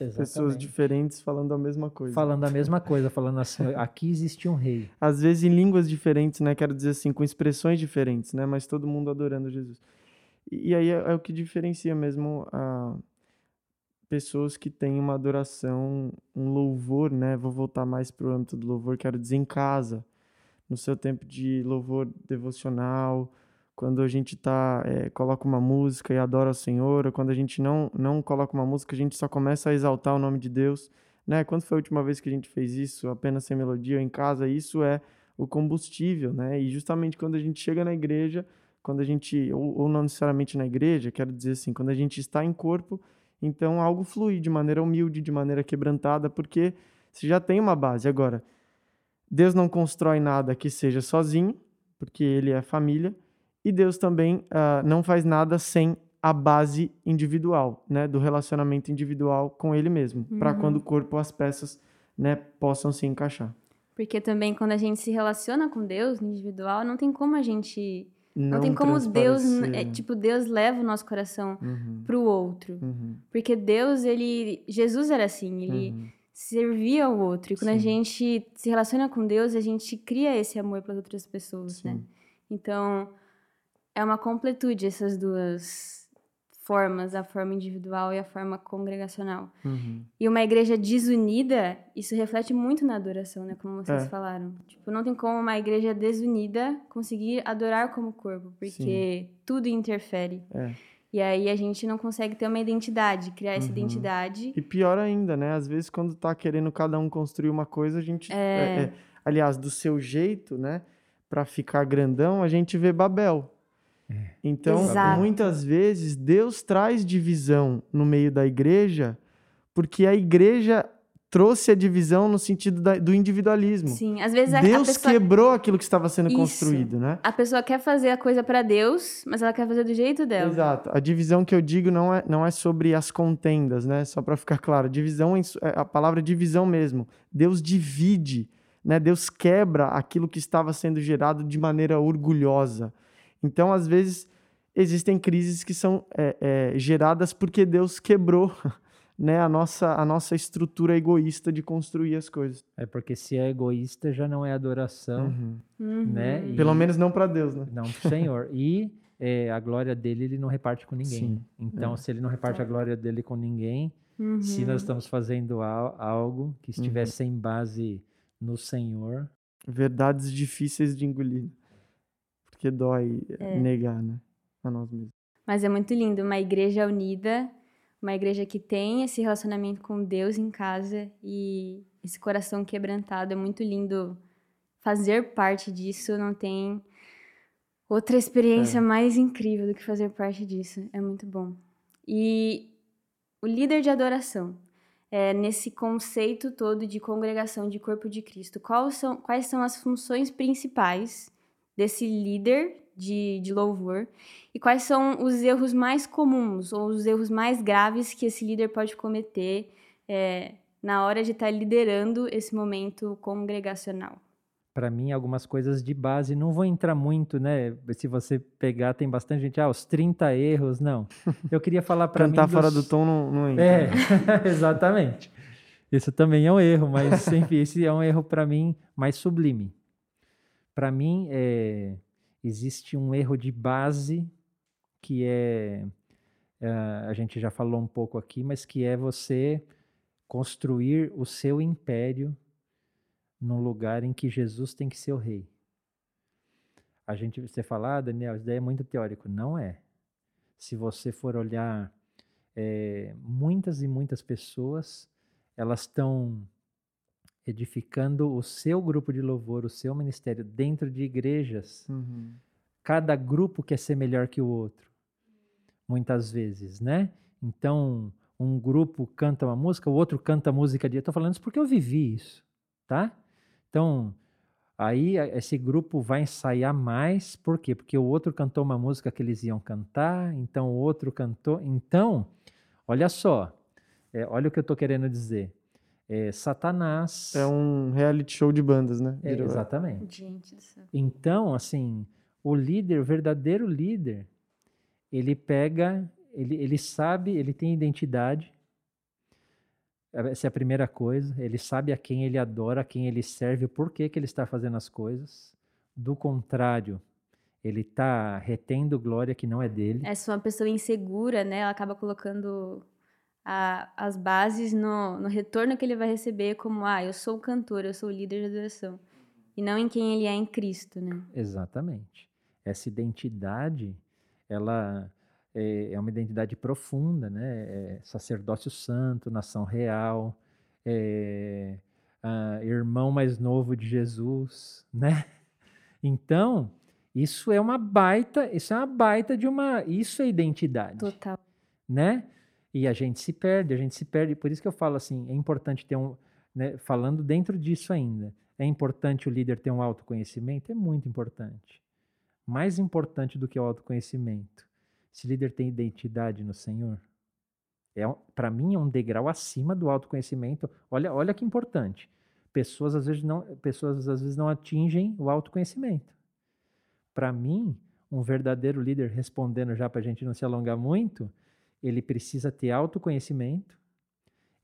Exatamente. Pessoas diferentes falando a mesma coisa. Falando a mesma coisa, falando assim, aqui existe um rei. Às vezes em línguas diferentes, né? Quero dizer assim, com expressões diferentes, né? Mas todo mundo adorando Jesus. E, aí é, é, o que diferencia mesmo a pessoas que têm uma adoração, um louvor, né? Vou voltar mais para o âmbito do louvor, quero dizer em casa, no seu tempo de louvor devocional, quando a gente tá é, coloca uma música e adora o Senhor, ou quando a gente não não coloca uma música, a gente só começa a exaltar o nome de Deus, né? Quando foi a última vez que a gente fez isso, apenas sem melodia em casa? Isso é o combustível, né? E justamente quando a gente chega na igreja, quando a gente, ou, ou, não necessariamente na igreja, quero dizer assim, quando a gente está em corpo, então algo flui de maneira humilde, de maneira quebrantada, porque você já tem uma base. Agora, Deus não constrói nada que seja sozinho, porque Ele é família, e Deus também uh, não faz nada sem a base individual, né, do relacionamento individual com Ele mesmo, uhum. para quando o corpo, as peças, né, possam se encaixar. Porque também quando a gente se relaciona com Deus no individual, não tem como a gente não, não tem como Deus, é, tipo, Deus leva o nosso coração uhum. pro outro. Uhum. Porque Deus, ele, Jesus era assim, ele uhum. servia ao outro. E quando Sim. a gente se relaciona com Deus, a gente cria esse amor pelas outras pessoas, né? Sim. né? Então, é uma completude essas duas formas, a forma individual e a forma congregacional. Uhum. E uma igreja desunida, isso reflete muito na adoração, né? Como vocês É. falaram. Tipo, não tem como uma igreja desunida conseguir adorar como corpo, porque tudo interfere. É. E aí a gente não consegue ter uma identidade, criar essa Uhum. identidade. E pior ainda, né? Às vezes, quando tá querendo cada um construir uma coisa, a gente. é, é, aliás, do seu jeito, né? Pra ficar grandão, a gente vê Babel. Então, Exato. muitas vezes, Deus traz divisão no meio da igreja, porque a igreja trouxe a divisão no sentido da- do individualismo. Sim, às vezes a, a Deus pessoa, quebrou aquilo que estava sendo Isso. construído, né? a pessoa quer fazer a coisa pra Deus, mas ela quer fazer do jeito dela. Exato. A divisão que eu digo não é, não é sobre as contendas, né? Só para ficar claro. Divisão, su- é a palavra divisão mesmo. Deus divide, né? Deus quebra aquilo que estava sendo gerado de maneira orgulhosa. Então, às vezes, existem crises que são é, é, geradas porque Deus quebrou, né? A nossa, a nossa estrutura egoísta de construir as coisas. É porque se é egoísta já não é adoração, Uhum. Uhum. né? E- Pelo menos não para Deus, né? Não pro Senhor. E é, a glória dele ele não reparte com ninguém. Sim, Então, se ele não reparte a glória dele com ninguém, Uhum. se nós estamos fazendo al- algo que estiver Uhum. sem base no Senhor, Verdades difíceis de engolir. Porque dói É. negar, né? A nós mesmos. Mas é muito lindo, uma igreja unida, uma igreja que tem esse relacionamento com Deus em casa e esse coração quebrantado. É muito lindo fazer parte disso. Não tem outra experiência É. mais incrível do que fazer parte disso. É muito bom. E o líder de adoração, é, nesse conceito todo de congregação de corpo de Cristo, quais são, quais são as funções principais desse líder de, de louvor e quais são os erros mais comuns ou os erros mais graves que esse líder pode cometer é, na hora de estar liderando esse momento congregacional? para mim, algumas coisas de base, não vou entrar muito, né? Se você pegar, tem bastante gente, ah, os 30 erros, não. Eu queria falar para mim Cantar fora dos- do tom não, não entra. É, exatamente. Isso também é um erro, mas enfim, esse é um erro para mim mais sublime. Para mim, é, existe um erro de base que é, é, a gente já falou um pouco aqui, mas que é você construir o seu império num lugar em que Jesus tem que ser o rei. A gente, você fala, ah, Daniel, isso daí é muito teórico. Não é. Se você for olhar é, muitas e muitas pessoas elas estão edificando o seu grupo de louvor, o seu ministério dentro de igrejas. Uhum. Cada grupo quer ser melhor que o outro, muitas vezes, né? Então, um grupo canta uma música, o outro canta música de. Estou falando isso porque eu vivi isso, tá? Então, aí esse grupo vai ensaiar mais, por quê? Porque o outro cantou uma música que eles iam cantar, então o outro cantou. Então, olha só, é, olha o que eu estou querendo dizer. É, Satanás. É um reality show de bandas, né? É, exatamente. Gente do céu. Então, assim, o líder, o verdadeiro líder, ele pega, ele, ele sabe, ele tem identidade. Essa é a primeira coisa. Ele sabe a quem ele adora, a quem ele serve, o porquê que ele está fazendo as coisas. Do contrário, ele está retendo glória que não é dele. É, se uma pessoa insegura, né, ela acaba colocando a- as bases no, no retorno que ele vai receber como, ah, eu sou o cantor, eu sou o líder de adoração. E não em quem ele é em Cristo, né? Exatamente. Essa identidade, ela é, é uma identidade profunda, né? É sacerdócio santo, nação real, é, irmão mais novo de Jesus, né? Então, isso é uma baita, isso é uma baita de uma, isso é identidade Total. né? E a gente se perde, a gente se perde. Por isso que eu falo assim, é importante ter um, né, falando dentro disso ainda, é importante o líder ter um autoconhecimento? É muito importante. Mais importante do que o autoconhecimento. Se o líder tem identidade no Senhor, é, para mim é um degrau acima do autoconhecimento. Olha, olha que importante. Pessoas às vezes não, pessoas às vezes não atingem o autoconhecimento. Para mim, um verdadeiro líder, respondendo já para a gente não se alongar muito, ele precisa ter autoconhecimento,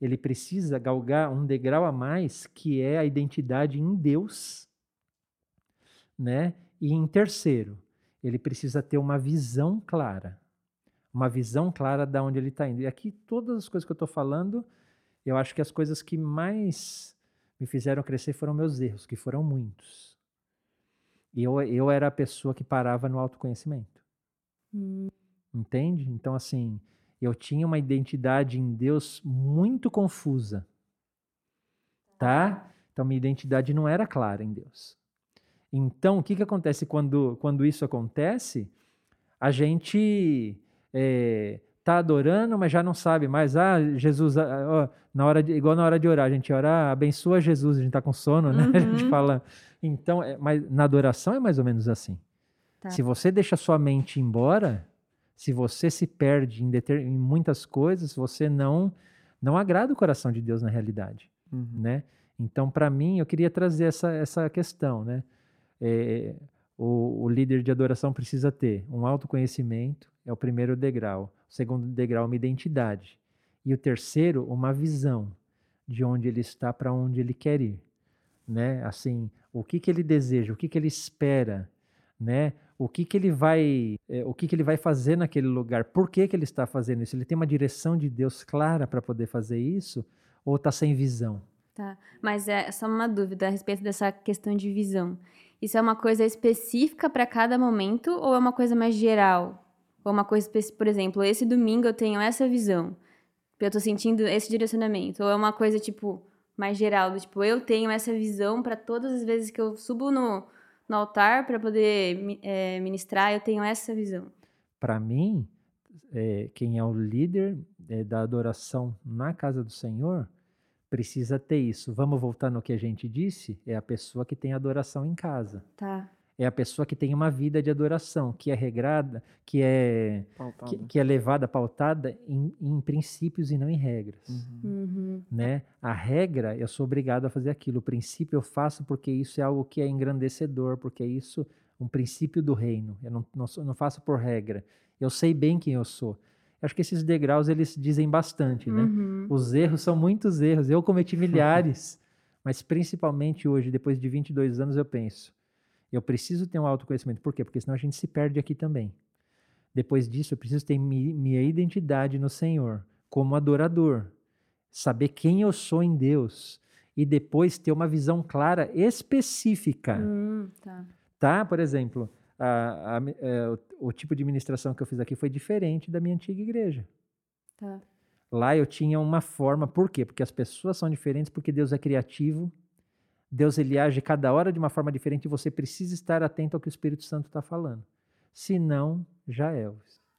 ele precisa galgar um degrau a mais, que é a identidade em Deus, né? E em terceiro, ele precisa ter uma visão clara. uma visão clara de onde ele está indo. E aqui, todas as coisas que eu estou falando, eu acho que as coisas que mais me fizeram crescer foram meus erros, que foram muitos. E eu, eu era a pessoa que parava no autoconhecimento. Hum. Entende? Então, assim, eu tinha uma identidade em Deus muito confusa. Tá? Então, minha identidade não era clara em Deus. Então, o que, que acontece quando, quando isso acontece? A gente é, tá adorando, mas já não sabe mais. Ah, Jesus, ah, ó, na hora de, igual na hora de orar, a gente ora, ah, abençoa Jesus, a gente tá com sono, né? Uhum. A gente uhum. fala. Então, é, mas na adoração é mais ou menos assim. Tá. Se você deixa sua mente embora, se você se perde em, deter, em muitas coisas, você não não agrada o coração de Deus na realidade, uhum. né? Então, para mim, eu queria trazer essa, essa questão, né? É, o, o líder de adoração precisa ter um autoconhecimento, é o primeiro degrau. O segundo degrau, uma identidade. E o terceiro, uma visão de onde ele está para onde ele quer ir, né? Assim, o que que ele deseja, o que que ele espera, né? O que que ele vai, é, o que que ele vai fazer naquele lugar? Por que que ele está fazendo isso? Ele tem uma direção de Deus clara para poder fazer isso ou está sem visão? Tá, mas é só uma dúvida a respeito dessa questão de visão. Isso é uma coisa específica para cada momento ou é uma coisa mais geral? Ou uma coisa, por exemplo, esse domingo eu tenho essa visão, eu tô sentindo esse direcionamento. Ou é uma coisa, tipo, mais geral, do tipo, eu tenho essa visão para todas as vezes que eu subo no, no altar para poder é, ministrar, eu tenho essa visão. Para mim, é, quem é o líder é, da adoração na casa do Senhor precisa ter isso. Vamos voltar no que a gente disse? É a pessoa que tem adoração em casa. Tá é a pessoa que tem uma vida de adoração, que é regrada, que é, que, que, é levada, pautada em, em, princípios e não em regras. Uhum. Uhum. Né? A regra, eu sou obrigado a fazer aquilo. O princípio eu faço porque isso é algo que é engrandecedor, porque é isso um princípio do reino. Eu não, não, não faço por regra. Eu sei bem quem eu sou. Acho que esses degraus eles dizem bastante, né? Uhum. Os erros são muitos erros. Eu cometi milhares, mas principalmente hoje, depois de 22 anos, eu penso eu preciso ter um autoconhecimento. Por quê? Porque senão a gente se perde aqui também. Depois disso, eu preciso ter minha identidade no Senhor como adorador, saber quem eu sou em Deus e depois ter uma visão clara específica. Hum, tá. tá? Por exemplo, a, a, a, é, o, o, tipo de ministração que eu fiz aqui foi diferente da minha antiga igreja. Tá. Lá eu tinha uma forma, por quê? Porque as pessoas são diferentes, porque Deus é criativo, Deus ele age cada hora de uma forma diferente e você precisa estar atento ao que o Espírito Santo está falando. Se não, já é.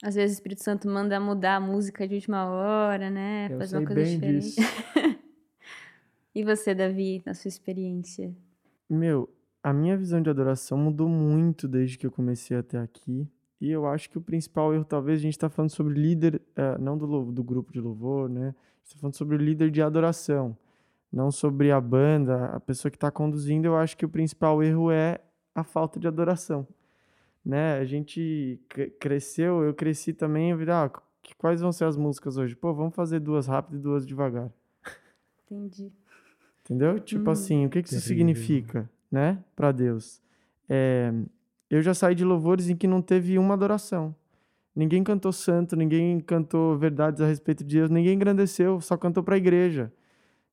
Às vezes o Espírito Santo manda mudar a música de última hora, né? Eu Fazer uma coisa bem diferente. Disso. e você, Davi, na sua experiência? Meu, a minha visão de adoração mudou muito desde que eu comecei até aqui. E eu acho que o principal erro, talvez, a gente está falando sobre líder, uh, não do, do grupo de louvor, né? A gente está falando sobre o líder de adoração não sobre a banda, a pessoa que está conduzindo, eu acho que o principal erro é a falta de adoração. Né? A gente cresceu, eu cresci também, eu vi, ah, quais vão ser as músicas hoje? Pô, vamos fazer duas rápidas e duas devagar. Entendi. Entendeu? Tipo hum. assim, o que, que isso significa, né, para Deus? É, eu já saí de louvores em que não teve uma adoração. Ninguém cantou santo, ninguém cantou verdades a respeito de Deus, ninguém engrandeceu, só cantou para a igreja.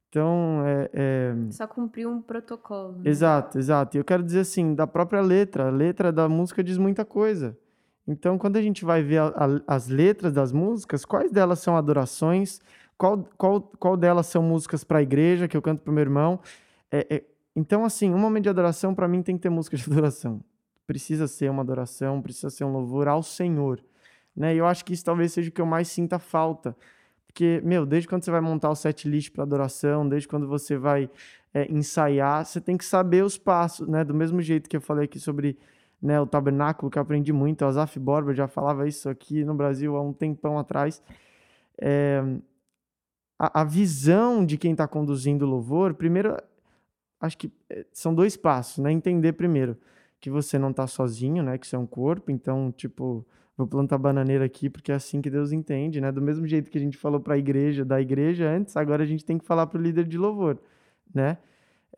Então, é, é... Só cumpriu um protocolo. Né? Exato, exato. E eu quero dizer assim, da própria letra, a letra da música diz muita coisa. Então, quando a gente vai ver a, a, as letras das músicas, quais delas são adorações, qual, qual, qual delas são músicas para a igreja, que eu canto para o meu irmão. É, é, então, assim, um momento de adoração, para mim, tem que ter música de adoração. Precisa ser uma adoração, precisa ser um louvor ao Senhor. Né? E eu acho que isso talvez seja o que eu mais sinta falta porque, meu, desde quando você vai montar o set list para adoração, desde quando você vai é, ensaiar, você tem que saber os passos, né? Do mesmo jeito que eu falei aqui sobre né, o tabernáculo, que eu aprendi muito, o Azaf Borba já falava isso aqui no Brasil há um tempão atrás. É, a, a visão de quem está conduzindo o louvor, primeiro, acho que é, são dois passos, né? Entender primeiro que você não está sozinho, né? Que você é um corpo, então, tipo, vou plantar bananeira aqui porque é assim que Deus entende, né? Do mesmo jeito que a gente falou para a igreja, da igreja antes, agora a gente tem que falar para o líder de louvor, né?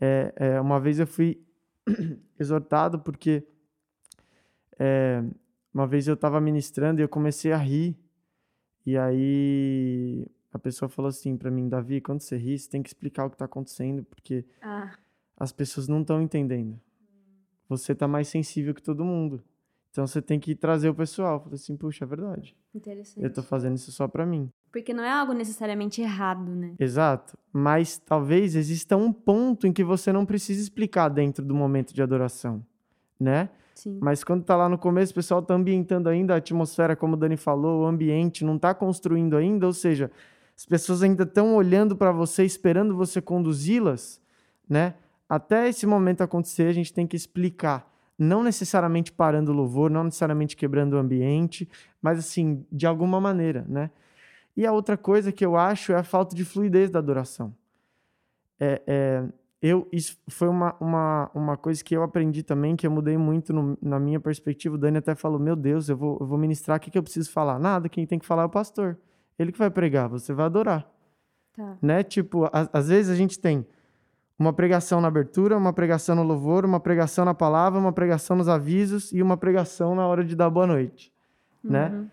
É, é, uma vez eu fui exortado porque é, uma vez eu estava ministrando e eu comecei a rir E aí a pessoa falou assim para mim, Davi, quando você ri, você tem que explicar o que tá acontecendo, porque Ah, as pessoas não estão entendendo. Você tá mais sensível que todo mundo. Então você tem que trazer o pessoal. Falei assim, puxa, é verdade. interessante. Eu tô fazendo isso só pra mim. Porque não é algo necessariamente errado, né? Exato. Mas talvez exista um ponto em que você não precisa explicar dentro do momento de adoração, né? Sim. Mas quando tá lá no começo, o pessoal tá ambientando ainda a atmosfera, como o Dani falou, o ambiente não tá construindo ainda, ou seja, as pessoas ainda estão olhando para você, esperando você conduzi-las, né? Até esse momento acontecer, a gente tem que explicar, não necessariamente parando o louvor, não necessariamente quebrando o ambiente, mas assim, de alguma maneira, né? E a outra coisa que eu acho é a falta de fluidez da adoração. É, é, eu, isso foi uma, uma, uma coisa que eu aprendi também, que eu mudei muito no- na minha perspectiva. O Dani até falou: Meu Deus, eu vou, eu vou ministrar, o que, que eu preciso falar? Nada, quem tem que falar é o pastor. Ele que vai pregar, você vai adorar. Tá. Né? Tipo, a- às vezes a gente tem uma pregação na abertura, uma pregação no louvor, uma pregação na palavra, uma pregação nos avisos e uma pregação na hora de dar boa noite. Né? Uhum.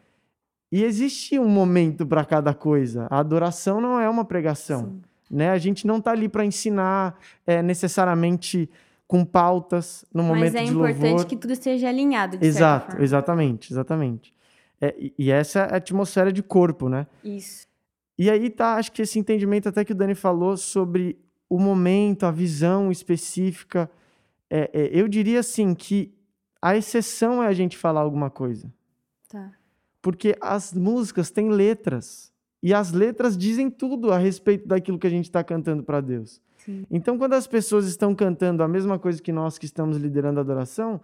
E existe um momento para cada coisa. A adoração não é uma pregação Sim. né? A gente não está ali para ensinar é, necessariamente com pautas no momento Mas é de importante louvor. que tudo esteja alinhado, Exato, exatamente, exatamente. É, e, e essa é a atmosfera de corpo, né? Isso. E aí tá, acho que esse entendimento até que o Dani falou sobre o momento, a visão específica. É, é, eu diria assim que a exceção é a gente falar alguma coisa. Tá. Porque as músicas têm letras. E as letras dizem tudo a respeito daquilo que a gente está cantando para Deus. Sim. Então, quando as pessoas estão cantando a mesma coisa que nós que estamos liderando a adoração,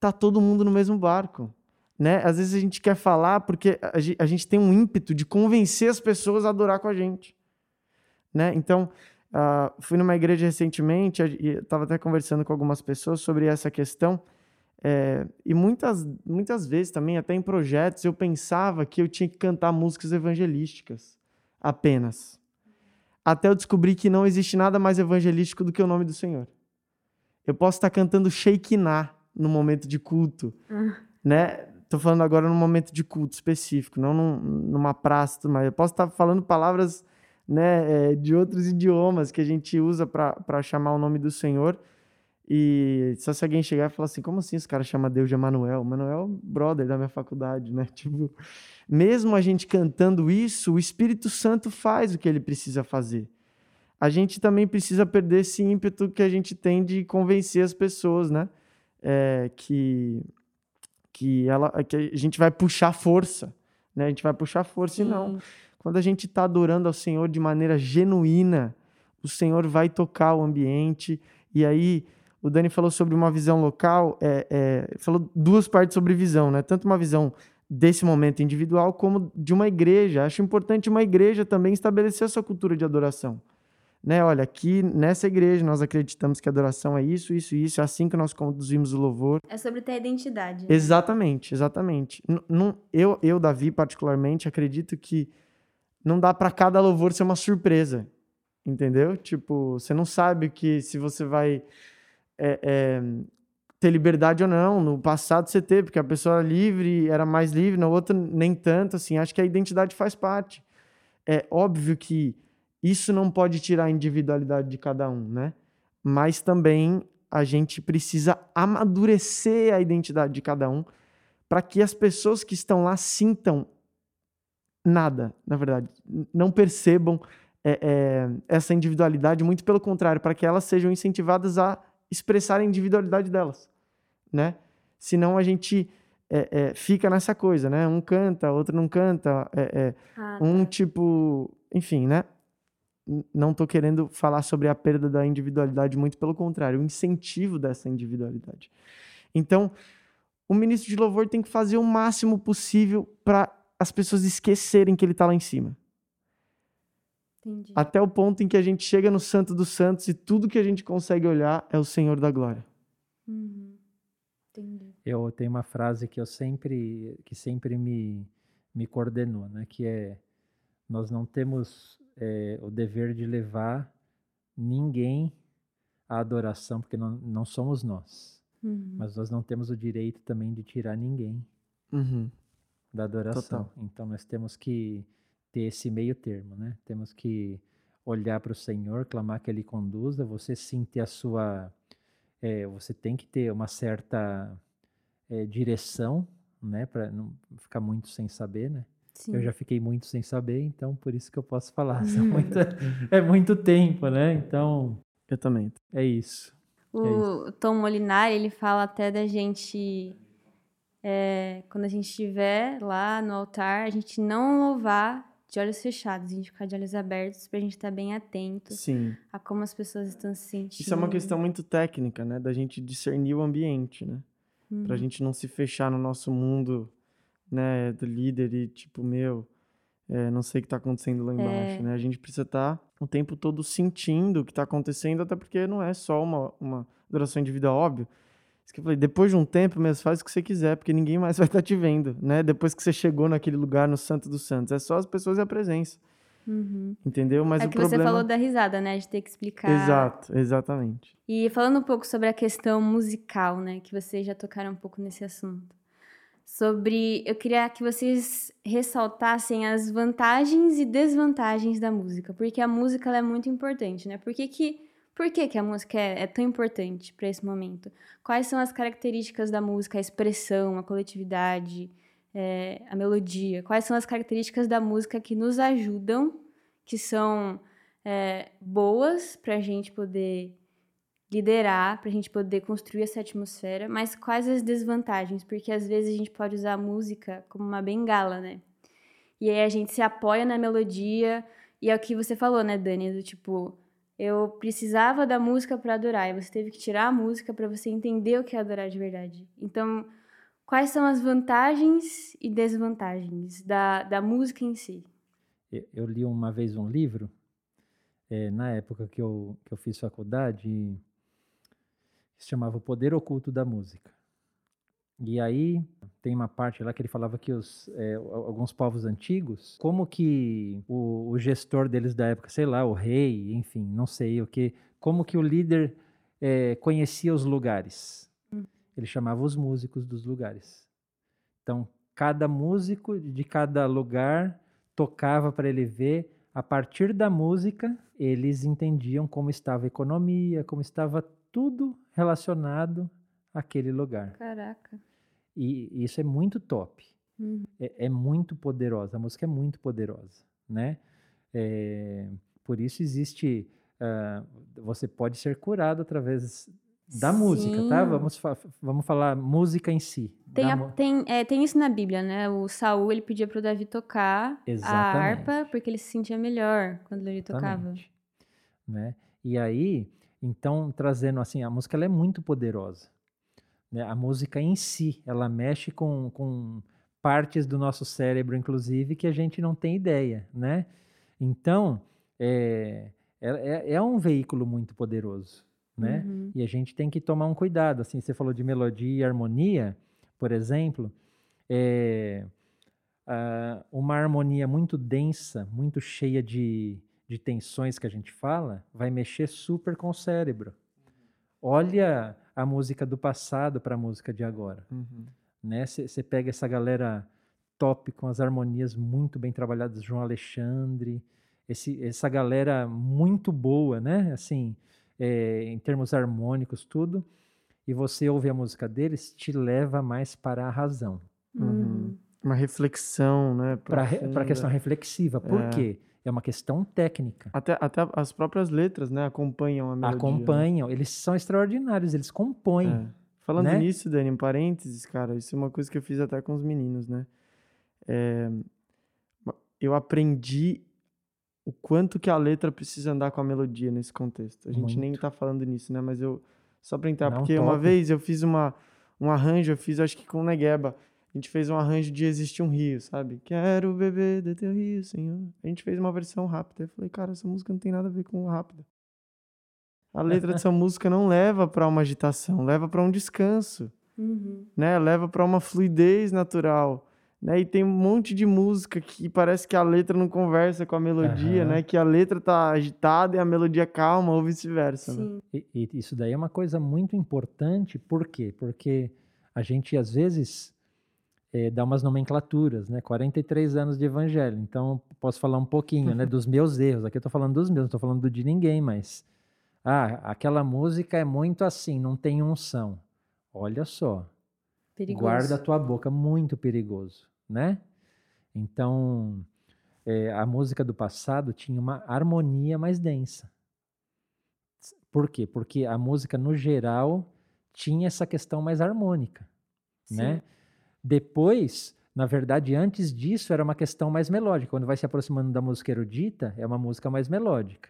tá todo mundo no mesmo barco. Né? Às vezes a gente quer falar porque a ge- a gente tem um ímpeto de convencer as pessoas a adorar com a gente. Né? Então, ah, fui numa igreja recentemente e estava até conversando com algumas pessoas sobre essa questão. É, e muitas, muitas vezes também, até em projetos, eu pensava que eu tinha que cantar músicas evangelísticas apenas. Até eu descobri que não existe nada mais evangelístico do que o nome do Senhor. Eu posso estar cantando Shekinah no momento de culto, Ah. né? Tô falando agora num momento de culto específico, não num- numa praça, mais. Eu posso estar falando palavras né, é, de outros idiomas que a gente usa para chamar o nome do Senhor. E só se alguém chegar e falar assim, como assim esse cara chama Deus de Emanuel? Emanuel brother da minha faculdade, né? Tipo, mesmo a gente cantando isso, o Espírito Santo faz o que ele precisa fazer. A gente também precisa perder esse ímpeto que a gente tem de convencer as pessoas, né? É, que, que, ela, que a gente vai puxar força, né? A gente vai puxar força e não. Quando a gente está adorando ao Senhor de maneira genuína, o Senhor vai tocar o ambiente. E aí, o Dani falou sobre uma visão local, é, é, falou duas partes sobre visão, né? Tanto uma visão desse momento individual, como de uma igreja. Acho importante uma igreja também estabelecer a sua cultura de adoração. Né? Olha, aqui nessa igreja nós acreditamos que a adoração é isso, isso e isso, é assim que nós conduzimos o louvor. É sobre ter identidade. né? Exatamente, exatamente. N- eu, eu, Davi, particularmente, acredito que não dá para cada louvor ser uma surpresa. Entendeu? Tipo, você não sabe que se você vai é, é, ter liberdade ou não. No passado você teve, porque a pessoa era livre, era mais livre, na outra nem tanto. Assim, acho que a identidade faz parte. É óbvio que isso não pode tirar a individualidade de cada um, né? Mas também a gente precisa amadurecer a identidade de cada um para que as pessoas que estão lá sintam nada, na verdade, não percebam é, é, essa individualidade, muito pelo contrário, para que elas sejam incentivadas a expressar a individualidade delas, né? Senão a gente é, é, fica nessa coisa, né? Um canta, outro não canta, é, é, Ah, um tá. tipo, enfim, né? Não tô querendo falar sobre a perda da individualidade, muito pelo contrário, o incentivo dessa individualidade. Então, o ministro de louvor tem que fazer o máximo possível para as pessoas esquecerem que ele está lá em cima. Entendi. Até o ponto em que a gente chega no Santo dos Santos e tudo que a gente consegue olhar é o Senhor da Glória. Uhum. Entendi. Eu tenho uma frase que eu sempre, que sempre me, me coordenou, né? Que é, nós não temos eh, o dever de levar ninguém à adoração, porque não, não somos nós. Uhum. Mas nós não temos o direito também de tirar ninguém da adoração. Total. Então nós temos que ter esse meio termo, né? Temos que olhar para o Senhor, clamar que Ele conduza, você sentir a sua. É, você tem que ter uma certa é, direção, né? Para não ficar muito sem saber, né? Sim. Eu já fiquei muito sem saber, então por isso que eu posso falar. Muito, é muito tempo, né? Então. Eu também. É isso. O é isso. Tom Molinari, ele fala até da gente. É, quando a gente estiver lá no altar, a gente não louvar de olhos fechados, a gente ficar de olhos abertos para a gente estar tá bem atento Sim. a como as pessoas estão se sentindo. Isso é uma questão muito técnica, né? Da gente discernir o ambiente, né? Uhum. Pra gente não se fechar no nosso mundo, né? Do líder e tipo, meu, é, não sei o que tá acontecendo lá embaixo, é. né? A gente precisa estar tá o tempo todo sentindo o que tá acontecendo, até porque não é só uma, uma adoração individual, óbvio. Isso que eu falei, depois de um tempo mesmo, faz o que você quiser, porque ninguém mais vai estar tá te vendo, né? Depois que você chegou naquele lugar, no Santo dos Santos. É só as pessoas e a presença. Uhum. Entendeu? Mas é o que problema... você falou da risada, né? De ter que explicar. Exato, exatamente. E falando um pouco sobre a questão musical, né? Que vocês já tocaram um pouco nesse assunto. Sobre. Eu queria que vocês ressaltassem as vantagens e desvantagens da música. Porque a música é muito importante, né? Por que, que por que, que a música é, é tão importante para esse momento? Quais são as características da música, a expressão, a coletividade, é, a melodia? Quais são as características da música que nos ajudam, que são é, boas para a gente poder liderar, para a gente poder construir essa atmosfera, mas quais as desvantagens? Porque às vezes a gente pode usar a música como uma bengala, né? E aí a gente se apoia na melodia, e é o que você falou, né, Dani? Do tipo, eu precisava da música para adorar, e você teve que tirar a música para você entender o que é adorar de verdade. Então, quais são as vantagens e desvantagens da, da música em si? Eu li uma vez um livro, é, na época que eu, que eu fiz faculdade, que se chamava O Poder Oculto da Música. E aí tem uma parte lá que ele falava que os, é, alguns povos antigos, como que o, o, gestor deles da época, sei lá, o rei, enfim, não sei o que, como que o líder é, conhecia os lugares. Hum. Ele chamava os músicos dos lugares. Então, cada músico de cada lugar tocava para ele ver. A partir da música, eles entendiam como estava a economia, como estava tudo relacionado àquele lugar. Caraca. E isso é muito top. Uhum. É, é, muito poderosa. A música é muito poderosa, né? É, por isso existe. Uh, você pode ser curado através da Sim. música, tá? Vamos, fa vamos falar música em si. Tem, a, tem, é, tem isso na Bíblia, né? O Saul ele pedia para o Davi tocar Exatamente. a harpa porque ele se sentia melhor quando ele tocava. Né? E aí, então, trazendo assim, a música ela é muito poderosa. Né? A música em si, ela mexe com, com partes do nosso cérebro, inclusive, que a gente não tem ideia, né? Então, é, é, é um veículo muito poderoso, né? Uhum. E a gente tem que tomar um cuidado. Assim, você falou de melodia e harmonia, por exemplo, é, uma harmonia muito densa, muito cheia de, de tensões que a gente fala, vai mexer super com o cérebro. Olha a música do passado para a música de agora. Uhum. Né? Você pega essa galera top com as harmonias muito bem trabalhadas, João Alexandre, esse, essa galera muito boa, né? Assim, é, em termos harmônicos, tudo. E você ouve a música deles, te leva mais para a razão. Uhum. Uma reflexão, né? Para a questão reflexiva. Por é. quê? É uma questão técnica. Até, até as próprias letras, né, acompanham a melodia. Né? Acompanham. Né? Eles são extraordinários, eles compõem. É. Falando né? nisso, Dani, em parênteses, cara, isso é uma coisa que eu fiz até com os meninos, né? É, eu aprendi o quanto que a letra precisa andar com a melodia nesse contexto. A gente Muito. nem tá falando nisso, né? Mas eu só para entrar, Não, porque top. uma vez eu fiz uma um arranjo, eu fiz acho que com o Negueba a gente fez um arranjo de Existe um Rio, sabe? Quero beber do teu rio, Senhor. A gente fez uma versão rápida. Eu falei, cara, essa música não tem nada a ver com rápida. A letra dessa música não leva para uma agitação, leva para um descanso, uhum. né? Leva para uma fluidez natural, né? E tem um monte de música que parece que a letra não conversa com a melodia, uhum. né? Que a letra tá agitada e a melodia calma ou vice-versa. Né? E, e isso daí é uma coisa muito importante, por quê? Porque a gente às vezes é, dar umas nomenclaturas, né? 43 anos de evangelho, então posso falar um pouquinho, né, dos meus erros. Aqui eu estou falando dos meus, não estou falando do de ninguém, mas ah, aquela música é muito assim, não tem unção. Olha só, perigoso. guarda a tua boca, muito perigoso, né? Então, é, a música do passado tinha uma harmonia mais densa. Por quê? Porque a música, no geral, tinha essa questão mais harmônica, Sim. né? Depois, na verdade, antes disso, era uma questão mais melódica. Quando vai se aproximando da música erudita, é uma música mais melódica.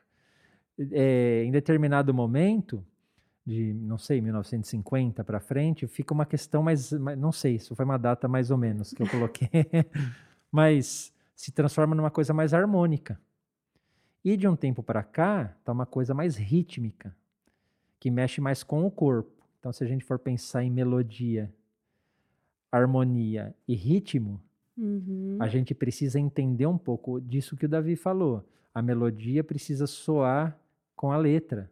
É, em determinado momento, de, não sei, 1950 para frente, fica uma questão mais, mais, não sei, isso foi uma data mais ou menos que eu coloquei, mas se transforma numa coisa mais harmônica. E de um tempo para cá, está uma coisa mais rítmica, que mexe mais com o corpo. Então, se a gente for pensar em melodia harmonia e ritmo, uhum. a gente precisa entender um pouco disso que o Davi falou. A melodia precisa soar com a letra.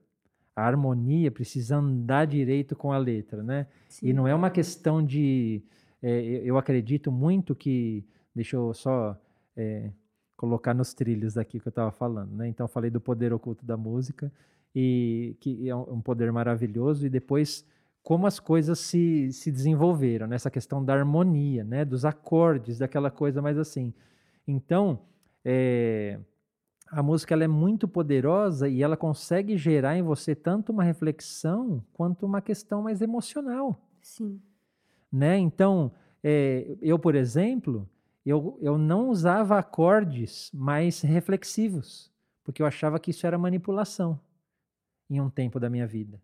A harmonia precisa andar direito com a letra, né? Sim. E não é uma questão de. É, eu acredito muito que. Deixa eu só é, colocar nos trilhos aqui que eu estava falando, né? Então, eu falei do poder oculto da música, e que é um poder maravilhoso, e depois como as coisas se, se desenvolveram, nessa questão da harmonia, né, dos acordes, daquela coisa mais assim. Então, é, a música ela é muito poderosa e ela consegue gerar em você tanto uma reflexão quanto uma questão mais emocional. Sim. Né? Então, é, eu, por exemplo, eu, eu não usava acordes mais reflexivos, porque eu achava que isso era manipulação em um tempo da minha vida.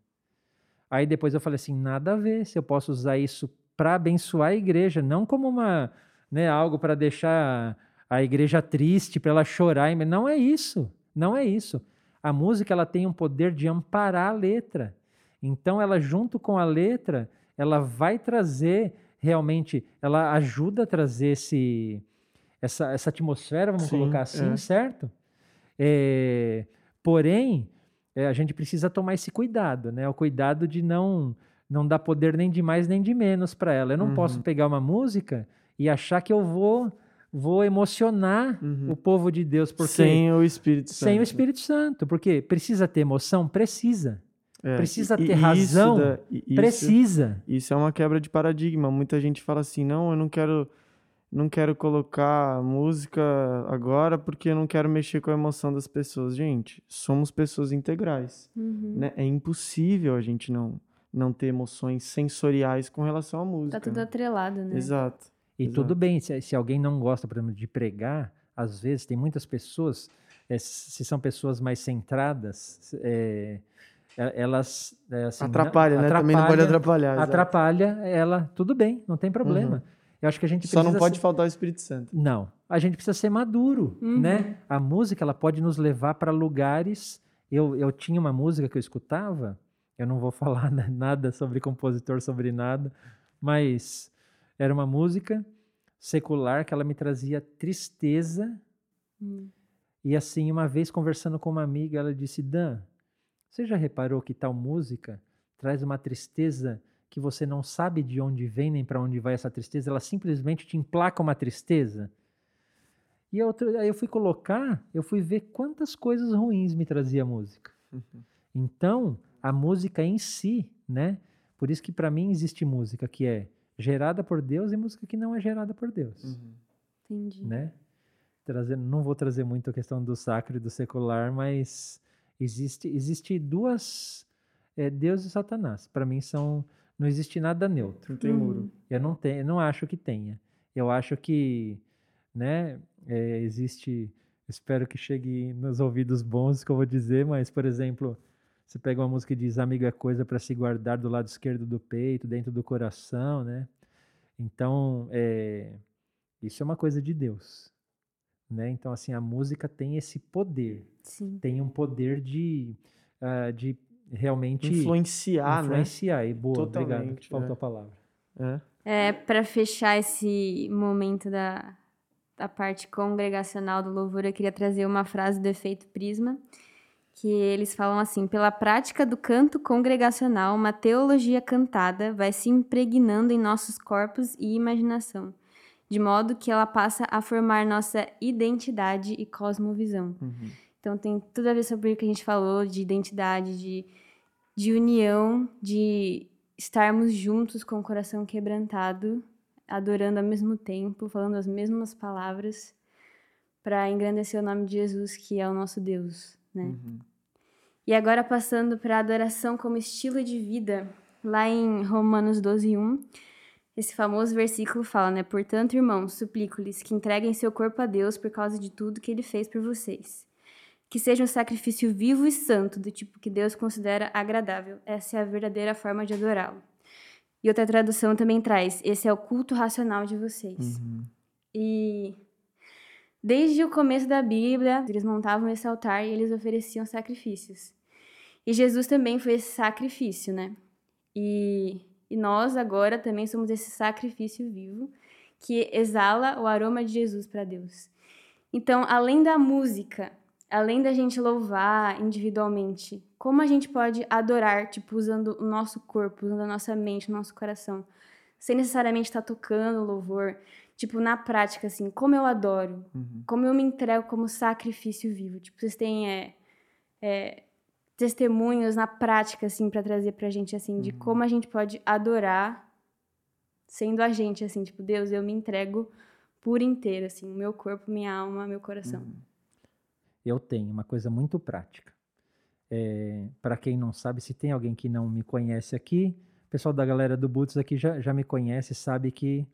Aí depois eu falei assim, nada a ver, se eu posso usar isso para abençoar a igreja, não como uma, né, algo para deixar a igreja triste, para ela chorar, não é isso. Não é isso. A música ela tem um poder de amparar a letra. Então ela junto com a letra, ela vai trazer realmente, ela ajuda a trazer esse essa, essa atmosfera, vamos Sim, colocar assim, é. certo? É, porém, é, a gente precisa tomar esse cuidado, né? O cuidado de não não dar poder nem de mais nem de menos para ela. Eu não uhum. posso pegar uma música e achar que eu vou vou emocionar uhum. o povo de Deus porque sem o Espírito Santo. Sem o Espírito Santo, porque precisa ter emoção, precisa. É, precisa ter razão, da, isso, precisa. Isso é uma quebra de paradigma. Muita gente fala assim: "Não, eu não quero não quero colocar música agora porque eu não quero mexer com a emoção das pessoas. Gente, somos pessoas integrais. Uhum. Né? É impossível a gente não, não ter emoções sensoriais com relação à música. Tá tudo atrelado, né? Exato. E Exato. tudo bem, se, se, alguém não gosta, por exemplo, de pregar, às vezes tem muitas pessoas, é, se são pessoas mais centradas, é, elas é, assim, atrapalha, não, né? Atrapalha, Também não pode atrapalhar. Atrapalha ela, tudo bem, não tem problema. Uhum. Eu acho que a gente Só não pode ser... faltar o Espírito Santo. Não. A gente precisa ser maduro, uhum. né? A música, ela pode nos levar para lugares... Eu, eu tinha uma música que eu escutava, eu não vou falar nada sobre compositor, sobre nada, mas era uma música secular que ela me trazia tristeza. Uhum. E assim, uma vez conversando com uma amiga, ela disse: Dan, você já reparou que tal música traz uma tristeza que você não sabe de onde vem nem para onde vai essa tristeza, ela simplesmente te emplaca uma tristeza. E outro, aí eu fui colocar, eu fui ver quantas coisas ruins me trazia a música. Uhum. Então, a música em si, né? Por isso que para mim existe música que é gerada por Deus e música que não é gerada por Deus. Uhum. Entendi. Né? Trazendo, não vou trazer muito a questão do sacro e do secular, mas existe, existe duas é, Deus e Satanás. Para mim são não existe nada neutro. Não tem muro. Uhum. Eu não tenho, eu não acho que tenha. Eu acho que, né, é, existe. Espero que chegue nos ouvidos bons que eu vou dizer, mas por exemplo, você pega uma música e diz amigo é coisa para se guardar do lado esquerdo do peito, dentro do coração, né? Então, é, isso é uma coisa de Deus, né? Então, assim, a música tem esse poder, Sim. tem um poder de, uh, de realmente influenciar, influenciar né? e boa, Totalmente, obrigado, faltou é. a palavra. É, é para fechar esse momento da, da parte congregacional do louvor, eu queria trazer uma frase do efeito Prisma, que eles falam assim: pela prática do canto congregacional, uma teologia cantada vai se impregnando em nossos corpos e imaginação, de modo que ela passa a formar nossa identidade e cosmovisão. Uhum. Então tem tudo a ver sobre o que a gente falou de identidade, de, de união, de estarmos juntos com o coração quebrantado, adorando ao mesmo tempo, falando as mesmas palavras para engrandecer o nome de Jesus, que é o nosso Deus, né? Uhum. E agora passando para a adoração como estilo de vida, lá em Romanos 12, 1, esse famoso versículo fala, né? Portanto, irmãos, suplico-lhes que entreguem seu corpo a Deus por causa de tudo que ele fez por vocês. Que seja um sacrifício vivo e santo, do tipo que Deus considera agradável. Essa é a verdadeira forma de adorá-lo. E outra tradução também traz: esse é o culto racional de vocês. Uhum. E desde o começo da Bíblia, eles montavam esse altar e eles ofereciam sacrifícios. E Jesus também foi esse sacrifício, né? E, e nós agora também somos esse sacrifício vivo que exala o aroma de Jesus para Deus. Então, além da música, além da gente louvar individualmente, como a gente pode adorar, tipo, usando o nosso corpo, usando a nossa mente, o nosso coração, sem necessariamente estar tocando louvor, tipo, na prática, assim, como eu adoro, Uhum. como eu me entrego como sacrifício vivo. Tipo, vocês têm é, é, testemunhos na prática, assim, para trazer pra gente, assim, de como a gente pode adorar sendo a gente, assim, tipo, Deus, eu me entrego por inteiro, assim, o meu corpo, minha alma, meu coração. Uhum. Eu tenho uma coisa muito prática. Para quem não sabe, se tem alguém que não me conhece aqui, o pessoal da galera do Boots aqui já, já me conhece, sabe que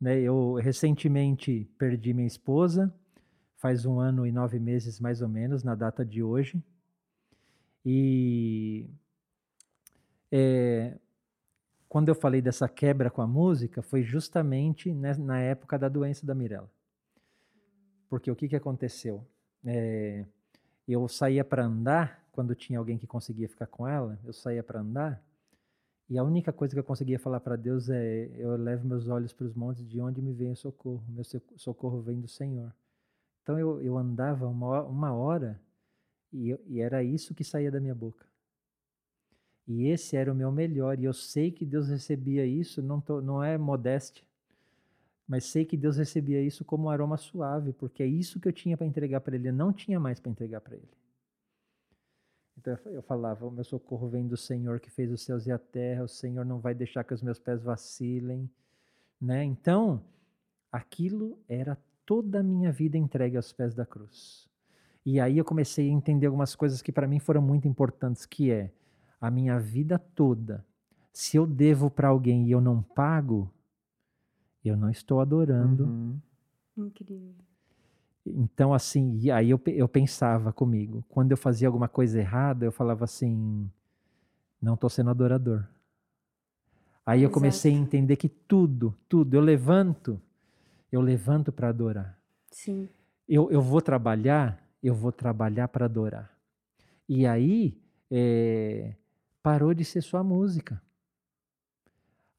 né, eu recentemente perdi minha esposa, faz um ano e nove meses mais ou menos, na data de hoje. E é, quando eu falei dessa quebra com a música, foi justamente né, na época da doença da Mirella. Porque o que, que aconteceu? É, eu saía para andar, quando tinha alguém que conseguia ficar com ela, eu saía para andar, e a única coisa que eu conseguia falar para Deus é: eu levo meus olhos para os montes, de onde me vem o socorro? Meu so- socorro vem do Senhor. Então eu, eu andava uma, uma hora e, e era isso que saía da minha boca. E esse era o meu melhor, e eu sei que Deus recebia isso, não, tô, não é modéstia, mas sei que Deus recebia isso como um aroma suave, porque é isso que eu tinha para entregar para Ele, eu não tinha mais para entregar para Ele. Então eu fa- eu falava: o meu socorro vem do Senhor que fez os céus e a terra, o Senhor não vai deixar que os meus pés vacilem. Né? Então, aquilo era toda a minha vida entregue aos pés da cruz. E aí eu comecei a entender algumas coisas que para mim foram muito importantes, que é a minha vida toda. Se eu devo para alguém e eu não pago, eu não estou adorando. Uhum. Incrível. Então, assim, e aí eu, eu pensava comigo, quando eu fazia alguma coisa errada, eu falava assim, não estou sendo adorador. Aí eu Exato. comecei a entender que tudo, tudo, eu levanto, eu levanto para adorar. Sim. Eu, eu vou trabalhar, eu vou trabalhar para adorar. E aí, eh, parou de ser só a música.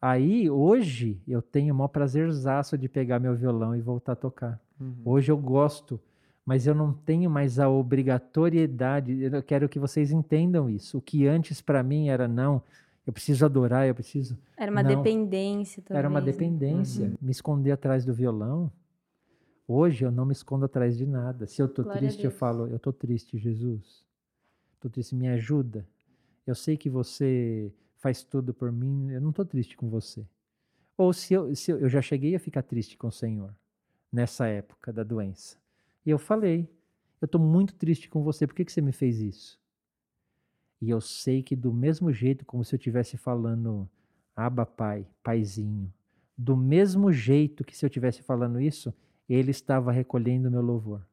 Aí, hoje, eu tenho o maior prazerzaço de pegar meu violão e voltar a tocar. Uhum. Hoje eu gosto, mas eu não tenho mais a obrigatoriedade. Eu quero que vocês entendam isso. O que antes para mim era não, eu preciso adorar, eu preciso. Era uma Não. dependência, talvez. era uma né? dependência. Uhum. Me esconder atrás do violão. Hoje eu não me escondo atrás de nada. Se eu tô Glória triste, eu falo, eu tô triste, Jesus. Tô triste, me ajuda. Eu sei que você faz tudo por mim, eu não tô triste com você. Ou se eu, se eu, já cheguei a ficar triste com o Senhor nessa época da doença. E eu falei, eu tô muito triste com você, por que, que você me fez isso? E eu sei que do mesmo jeito, como se eu estivesse falando, Aba Pai, Paizinho, do mesmo jeito que se eu estivesse falando isso, ele estava recolhendo meu louvor.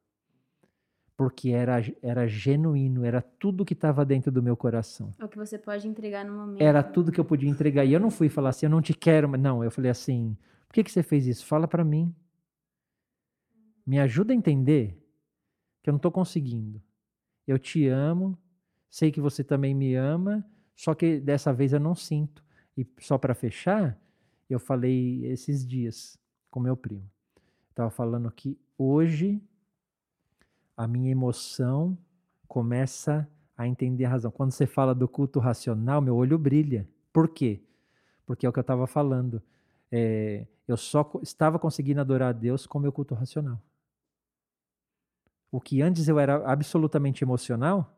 Porque era, era genuíno, era tudo que estava dentro do meu coração. É o que você pode entregar no momento. Era tudo que eu podia entregar. E eu não fui falar assim, eu não te quero. mas Não, eu falei assim, por que, que você fez isso? Fala para mim. Me ajuda a entender que eu não estou conseguindo. Eu te amo, sei que você também me ama, só que dessa vez eu não sinto. E só para fechar, eu falei esses dias com meu primo. Estava falando que hoje a minha emoção começa a entender a razão. Quando você fala do culto racional, meu olho brilha. Por quê? Porque é o que eu estava falando. É, Eu só estava conseguindo adorar a Deus com o meu culto racional. O que antes eu era absolutamente emocional,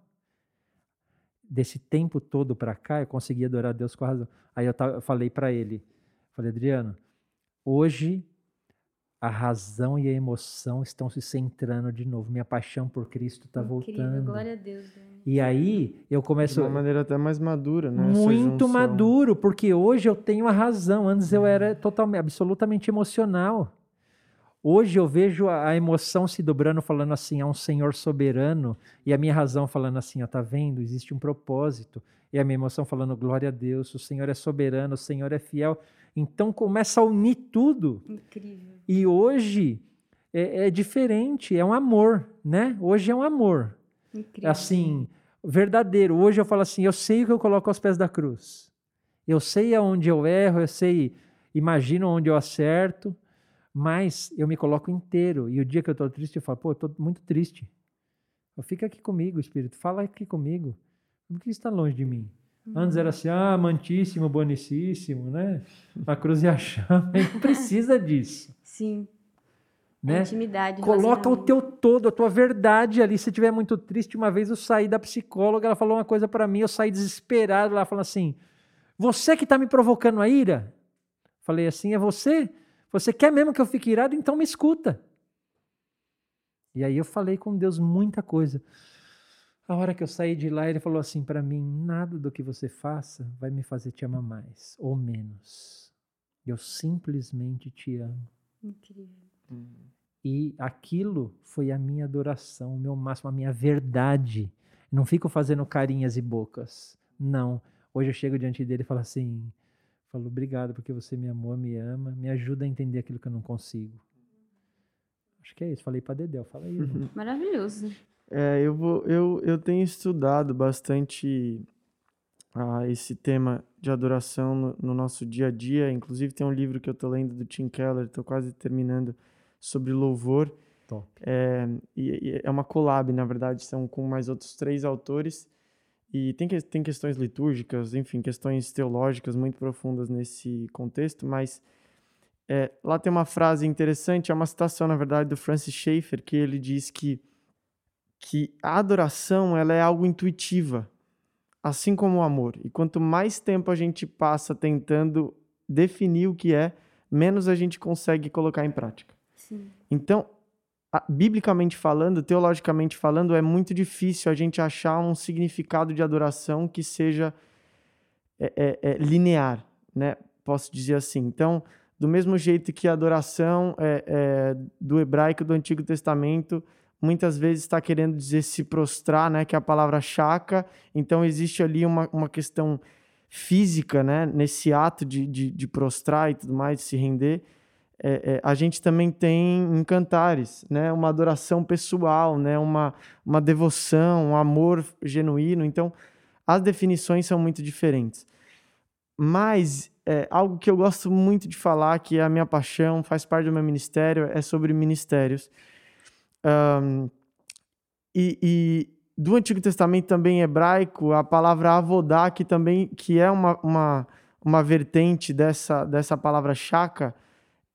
desse tempo todo para cá, eu consegui adorar a Deus com a razão. Aí eu, tava, eu falei para ele, falei, Adriano, hoje a razão e a emoção estão se centrando de novo. Minha paixão por Cristo está voltando. Glória a Deus. Né? E aí eu começo. De uma maneira até mais madura, né? Muito maduro, porque hoje eu tenho a razão. Antes eu era totalmente, absolutamente emocional. Hoje eu vejo a emoção se dobrando, falando assim, a um Senhor soberano, e a minha razão falando assim, ó, tá vendo? Existe um propósito. E a minha emoção falando, glória a Deus, o Senhor é soberano, o Senhor é fiel. Então começa a unir tudo. Incrível. E hoje é, é diferente, é um amor, né? Hoje é um amor. Incrível. Assim, verdadeiro. Hoje eu falo assim, eu sei o que eu coloco aos pés da cruz. Eu sei aonde eu erro, eu sei, imagino onde eu acerto mas eu me coloco inteiro. E o dia que eu estou triste, eu falo, pô, eu estou muito triste. Fica aqui comigo, Espírito, fala aqui comigo. Por que está longe de mim? Antes era assim, ah, amantíssimo, bonicíssimo, né? A cruz e a chama. Precisa disso. Sim. Né? intimidade. Coloca o teu todo, a tua verdade ali. Se estiver muito triste, uma vez eu saí da psicóloga, ela falou uma coisa para mim, eu saí desesperado. Ela falou assim: Você que está me provocando a ira? Falei assim: É você? Você quer mesmo que eu fique irado? Então me escuta. E aí eu falei com Deus muita coisa. A hora que eu saí de lá, ele falou assim para mim: nada do que você faça vai me fazer te amar mais ou menos. Eu simplesmente te amo. Incrível. E aquilo foi a minha adoração, o meu máximo, a minha verdade. Não fico fazendo carinhas e bocas. Não. Hoje eu chego diante dele e falo assim: Falo, obrigado porque você me amou, me ama, me ajuda a entender aquilo que eu não consigo. Acho que é isso. Falei para Dedéu, fala aí. Maravilhoso. É, eu, vou, eu, eu tenho estudado bastante ah, esse tema de adoração no, no, nosso dia a dia. Inclusive, tem um livro que eu estou lendo do Tim Keller, estou quase terminando, sobre louvor. Top. É, e, e é uma collab, na verdade, são com mais outros três autores. E tem, que, tem questões litúrgicas, enfim, questões teológicas muito profundas nesse contexto, mas é, lá tem uma frase interessante, é uma citação, na verdade, do Francis Schaeffer, que ele diz que, que a adoração ela é algo intuitiva, assim como o amor. E quanto mais tempo a gente passa tentando definir o que é, menos a gente consegue colocar em prática. Sim. Então, biblicamente falando, teologicamente falando, é muito difícil a gente achar um significado de adoração que seja é, é, é, linear, né? Posso dizer assim. Então, do mesmo jeito que a adoração é, é, do hebraico do Antigo Testamento muitas vezes está querendo dizer se prostrar, né? Que é a palavra chaca. Então, existe ali uma, uma questão física, né? Nesse ato de, de, de prostrar e tudo mais, de se render é, é, a gente também tem em cantares, né? Uma adoração pessoal, né? Uma, uma devoção, um amor genuíno. Então, as definições são muito diferentes. Mas é, algo que eu gosto muito de falar, que é a minha paixão, faz parte do meu ministério, é sobre ministérios. Um, e, e, do Antigo Testamento também hebraico, a palavra avodá, que também que é uma, uma, uma vertente dessa, dessa palavra shaka,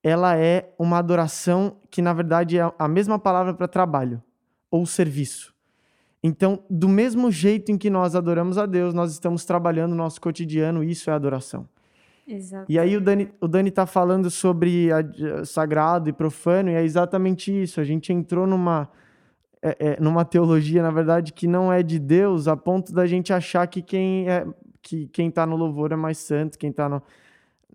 ela é uma adoração que, na verdade, é a mesma palavra para trabalho ou serviço. Então, do mesmo jeito em que nós adoramos a Deus, nós estamos trabalhando no nosso cotidiano, isso é adoração. Exato. E aí o Dani o Dani está falando sobre a, sagrado e profano, e é exatamente isso. A gente entrou numa, é, é, numa teologia, na verdade, que não é de Deus, a ponto da gente achar que quem é que quem está no louvor é mais santo, quem está no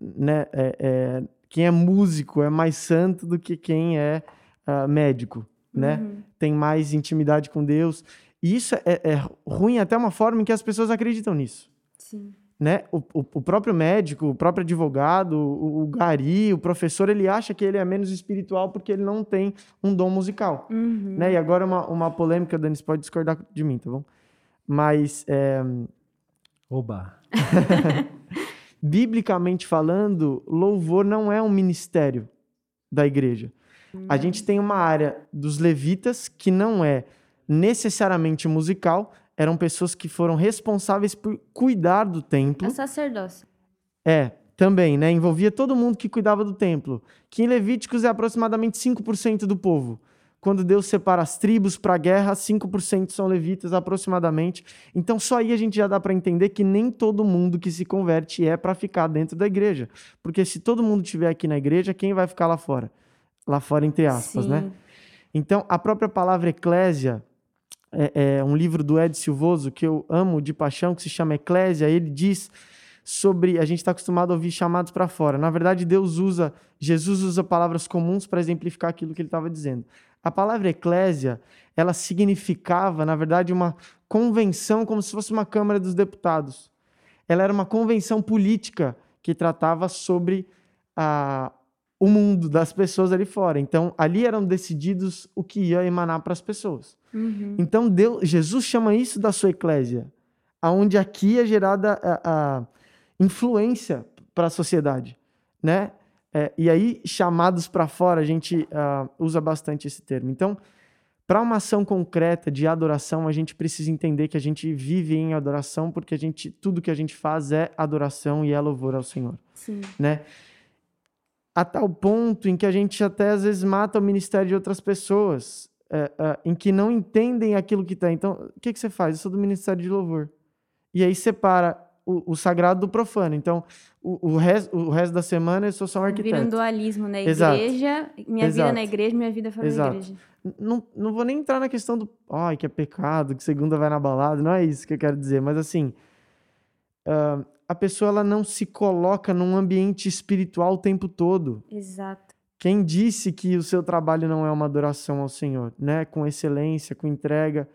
né, é, é quem é músico é mais santo do que quem é uh, médico, né? Uhum. Tem mais intimidade com Deus. E isso é, é, ruim até uma forma em que as pessoas acreditam nisso. Sim. Né? O, o, o próprio médico, o próprio advogado, o, o, gari, o professor, ele acha que ele é menos espiritual porque ele não tem um dom musical. Uhum. Né? E agora uma, uma polêmica, Dani, você pode discordar de mim, tá bom? Mas... É... Oba! biblicamente falando, louvor não é um ministério da igreja. A gente tem uma área dos levitas que não é necessariamente musical, eram pessoas que foram responsáveis por cuidar do templo. É sacerdócio. É, também, né? Envolvia todo mundo que cuidava do templo. Que em Levíticos é aproximadamente 5% do povo. Quando Deus separa as tribos para a guerra, 5% são levitas aproximadamente. Então só aí a gente já dá para entender que nem todo mundo que se converte é para ficar dentro da igreja. Porque se todo mundo estiver aqui na igreja, quem vai ficar lá fora? Lá fora, entre aspas, né? Sim. né? Então a própria palavra eclésia é, é um livro do Ed Silvoso que eu amo de paixão, que se chama Eclésia. Ele diz sobre. A gente está acostumado a ouvir chamados para fora. Na verdade, Deus usa, Jesus usa palavras comuns para exemplificar aquilo que ele estava dizendo. A palavra eclésia, ela significava, na verdade, uma convenção como se fosse uma Câmara dos Deputados. Ela era uma convenção política que tratava sobre a, o mundo das pessoas ali fora. Então, ali eram decididos o que ia emanar para as pessoas. Uhum. Então, Deus, Jesus chama isso da sua eclésia, aonde aqui é gerada a, a influência para a sociedade, né? É, e aí, chamados para fora, a gente uh, usa bastante esse termo. Então, para uma ação concreta de adoração, a gente precisa entender que a gente vive em adoração, porque a gente, tudo que a gente faz é adoração e é louvor ao Senhor. Sim. Né? A tal ponto em que a gente até às vezes mata o ministério de outras pessoas, é, é, em que não entendem aquilo que tem. Então, o que, que você faz? Eu sou do ministério de louvor. E aí separa o, o sagrado do profano. Então, o, o, resto, o resto da semana eu sou só um arquiteto. Vira um dualismo na igreja, minha Exato. vida na igreja, minha vida fora Exato. da igreja. Não, não vou nem entrar na questão do, ai, que é pecado, que segunda vai na balada, não é isso que eu quero dizer, mas assim, uh, a pessoa ela não se coloca num ambiente espiritual o tempo todo. Exato. Quem disse que o seu trabalho não é uma adoração ao Senhor, né? Com excelência, com entrega,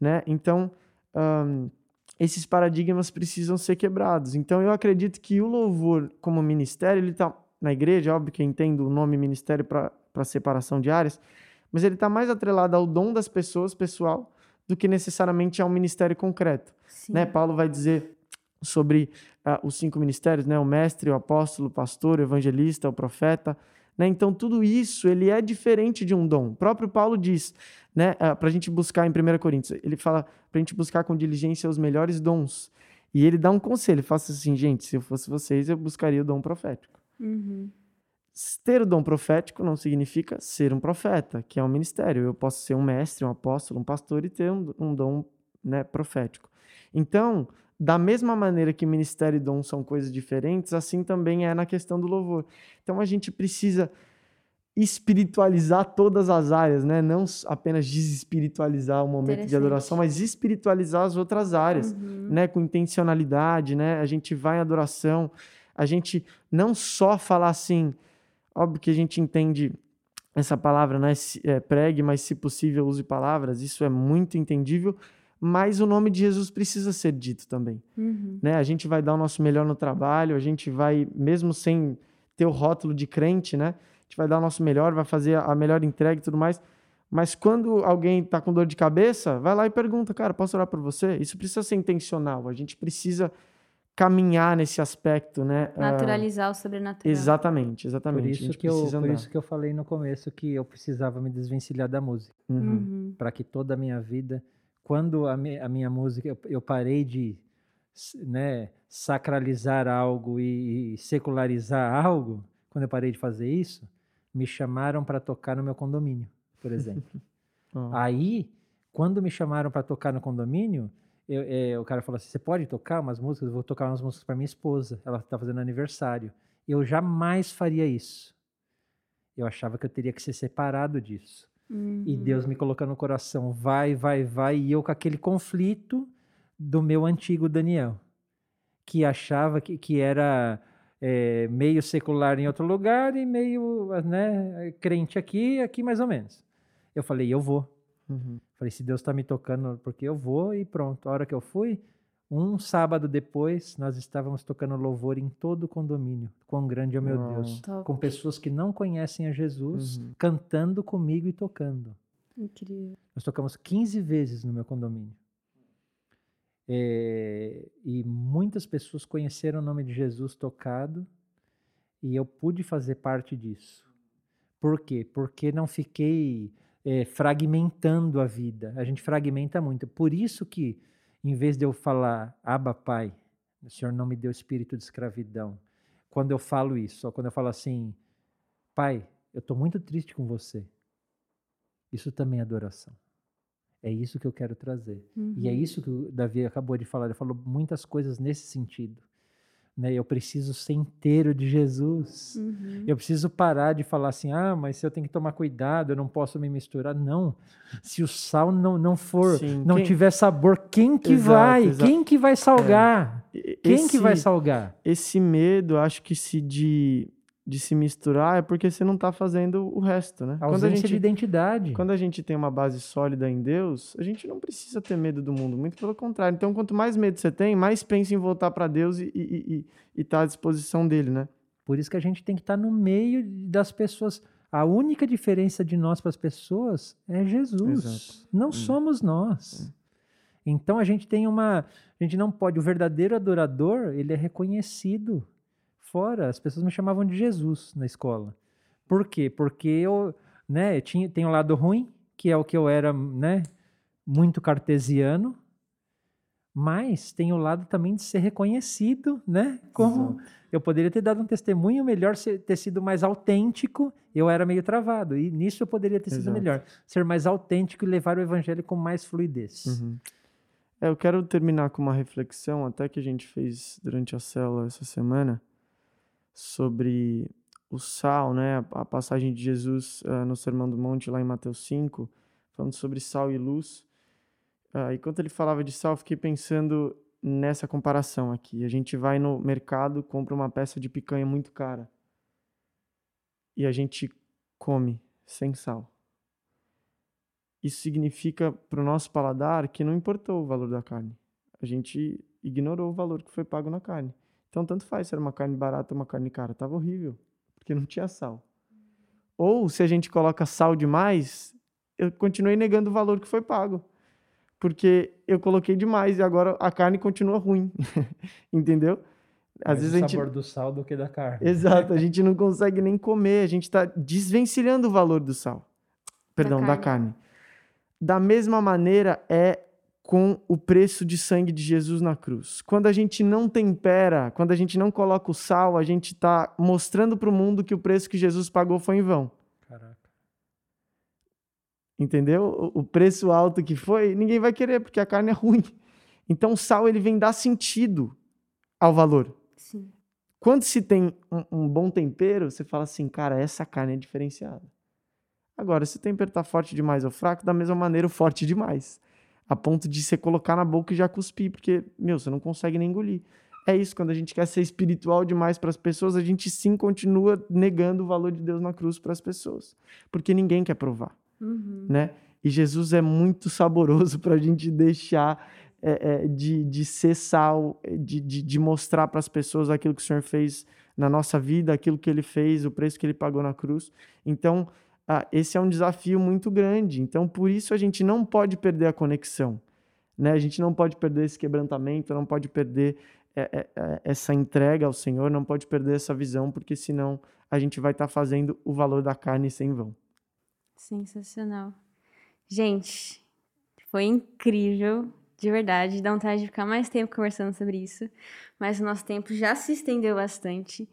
né? Então, um, esses paradigmas precisam ser quebrados. Então eu acredito que o louvor como ministério, ele está na igreja, óbvio que eu entendo o nome ministério para separação de áreas, mas ele está mais atrelado ao dom das pessoas, pessoal, do que necessariamente ao ministério concreto. Né? Paulo vai dizer sobre uh, os cinco ministérios, né? o mestre, o apóstolo, o pastor, o evangelista, o profeta, né? Então, tudo isso ele é diferente de um dom. O próprio Paulo diz, né, ah, para a gente buscar em 1 Coríntios, ele fala para a gente buscar com diligência os melhores dons. E ele dá um conselho, ele fala assim, gente, se eu fosse vocês, eu buscaria o dom profético. Uhum. Ter o dom profético não significa ser um profeta, que é um ministério. Eu posso ser um mestre, um apóstolo, um pastor e ter um, um dom né, profético. Então, da mesma maneira que ministério e dom são coisas diferentes, assim também é na questão do louvor. Então a gente precisa espiritualizar todas as áreas, né? Não apenas desespiritualizar o momento de adoração, mas espiritualizar as outras áreas, uhum. né? Com intencionalidade, né? A gente vai em adoração, a gente não só falar assim, óbvio que a gente entende essa palavra, né? É, pregue, mas se possível use palavras, isso é muito entendível, mas o nome de Jesus precisa ser dito também. Uhum. Né? A gente vai dar o nosso melhor no trabalho, a gente vai, mesmo sem ter o rótulo de crente, né? A gente vai dar o nosso melhor, vai fazer a melhor entrega e tudo mais. Mas quando alguém está com dor de cabeça, vai lá e pergunta, cara, posso orar por você? Isso precisa ser intencional. A gente precisa caminhar nesse aspecto, né? Naturalizar uh, o sobrenatural. Exatamente, exatamente. Por isso que eu, por isso que eu falei no começo que eu precisava me desvencilhar da música, uhum. uhum. para que toda a minha vida quando a, a minha música, eu, eu, parei de né, sacralizar algo e, e, secularizar algo, quando eu parei de fazer isso, me chamaram para tocar no meu condomínio, por exemplo. oh. Aí, quando me chamaram para tocar no condomínio, eu, é, o cara falou assim: você pode tocar umas músicas? Eu vou tocar umas músicas para minha esposa, ela está fazendo aniversário. Eu jamais faria isso. Eu achava que eu teria que ser separado disso. Uhum. E Deus me colocando no coração, vai, vai, vai, e eu com aquele conflito do meu antigo Daniel, que achava que, que era é, meio secular em outro lugar e meio né, crente aqui, aqui mais ou menos. Eu falei, eu vou. Uhum. Falei, se Deus está me tocando, porque eu vou e pronto. A hora que eu fui, um sábado depois, nós estávamos tocando louvor em todo o condomínio. Quão grande é o meu oh, Deus. Top. Com pessoas que não conhecem a Jesus, uhum. cantando comigo e tocando. Incrível. Nós tocamos 15 vezes no meu condomínio. É, e muitas pessoas conheceram o nome de Jesus tocado e eu pude fazer parte disso. Por quê? Porque não fiquei é, fragmentando a vida. A gente fragmenta muito. Por isso que em vez de eu falar, Abba Pai, o Senhor não me deu espírito de escravidão. quando eu falo isso, ou quando eu falo assim, pai, eu estou muito triste com você. Isso também é adoração. É isso que eu quero trazer. Uhum. E é uhum. isso que o Davi acabou de falar. Ele falou muitas coisas nesse sentido. Né? Eu preciso ser inteiro de Jesus. Uhum. Eu preciso parar de falar assim, ah, mas eu tenho que tomar cuidado, eu não posso me misturar. Não. Se o sal não, não for, Sim, não quem... tiver sabor, quem que exato, vai? Exato. Quem que vai salgar? É. Quem esse, que vai salgar? Esse medo, acho que se de de se misturar é porque você não está fazendo o resto, né? A ausência quando a gente, de identidade. Quando a gente tem uma base sólida em Deus, a gente não precisa ter medo do mundo, muito pelo contrário. Então, quanto mais medo você tem, mais pensa em voltar para Deus e estar tá à disposição dele, né? Por isso que a gente tem que estar tá no meio das pessoas. A única diferença de nós para as pessoas é Jesus. Exato. Não hum. somos nós. Hum. Então a gente tem uma, a gente não pode. O verdadeiro adorador ele é reconhecido fora, as pessoas me chamavam de Jesus na escola. Por quê? Porque eu, né, tinha, tem o um lado ruim, que é o que eu era, né, muito cartesiano, mas tem o lado também de ser reconhecido, né? Como Exato. eu poderia ter dado um testemunho melhor, ter sido mais autêntico, eu era meio travado, e nisso eu poderia ter Exato. sido melhor. Ser mais autêntico e levar o evangelho com mais fluidez. Uhum. É, eu quero terminar com uma reflexão, até que a gente fez durante a célula essa semana, sobre o sal, né? A passagem de Jesus uh, no Sermão do Monte, lá em Mateus 5, falando sobre sal e luz. Uh, enquanto ele falava de sal, fiquei pensando nessa comparação aqui. A gente vai no mercado, compra uma peça de picanha muito cara e a gente come sem sal. Isso significa para o nosso paladar que não importou o valor da carne. A gente ignorou o valor que foi pago na carne. Então, tanto faz se era uma carne barata ou uma carne cara. Tava horrível, porque não tinha sal. Ou, se a gente coloca sal demais, eu continuei negando o valor que foi pago. Porque eu coloquei demais e agora a carne continua ruim. Entendeu? Às Mais vezes o a gente... sabor do sal do que da carne. Exato, a gente não consegue nem comer, a gente está desvencilhando o valor do sal. Perdão, da carne. da carne. Da mesma maneira é com o preço de sangue de Jesus na cruz. Quando a gente não tempera, quando a gente não coloca o sal, a gente está mostrando para o mundo que o preço que Jesus pagou foi em vão. Caraca. Entendeu? O preço alto que foi, ninguém vai querer, porque a carne é ruim. Então o sal ele vem dar sentido ao valor. Sim. Quando se tem um, um bom tempero, você fala assim, cara, essa carne é diferenciada. Agora, se o tempero está forte demais ou fraco, da mesma maneira, o forte demais a ponto de você colocar na boca e já cuspir, porque, meu, você não consegue nem engolir. É isso, quando a gente quer ser espiritual demais para as pessoas, a gente sim continua negando o valor de Deus na cruz para as pessoas, porque ninguém quer provar, uhum. né? E Jesus é muito saboroso para a gente deixar é, é, de, de ser sal, de, de, de mostrar para as pessoas aquilo que o Senhor fez na nossa vida, aquilo que Ele fez, o preço que Ele pagou na cruz. Então, ah, esse é um desafio muito grande. Então, por isso a gente não pode perder a conexão. Né? A gente não pode perder esse quebrantamento, não pode perder é, é, é, essa entrega ao Senhor, não pode perder essa visão, porque senão a gente vai estar tá fazendo o valor da carne sem vão. Sensacional. Gente, foi incrível, de verdade. Dá vontade de ficar mais tempo conversando sobre isso, mas o nosso tempo já se estendeu bastante.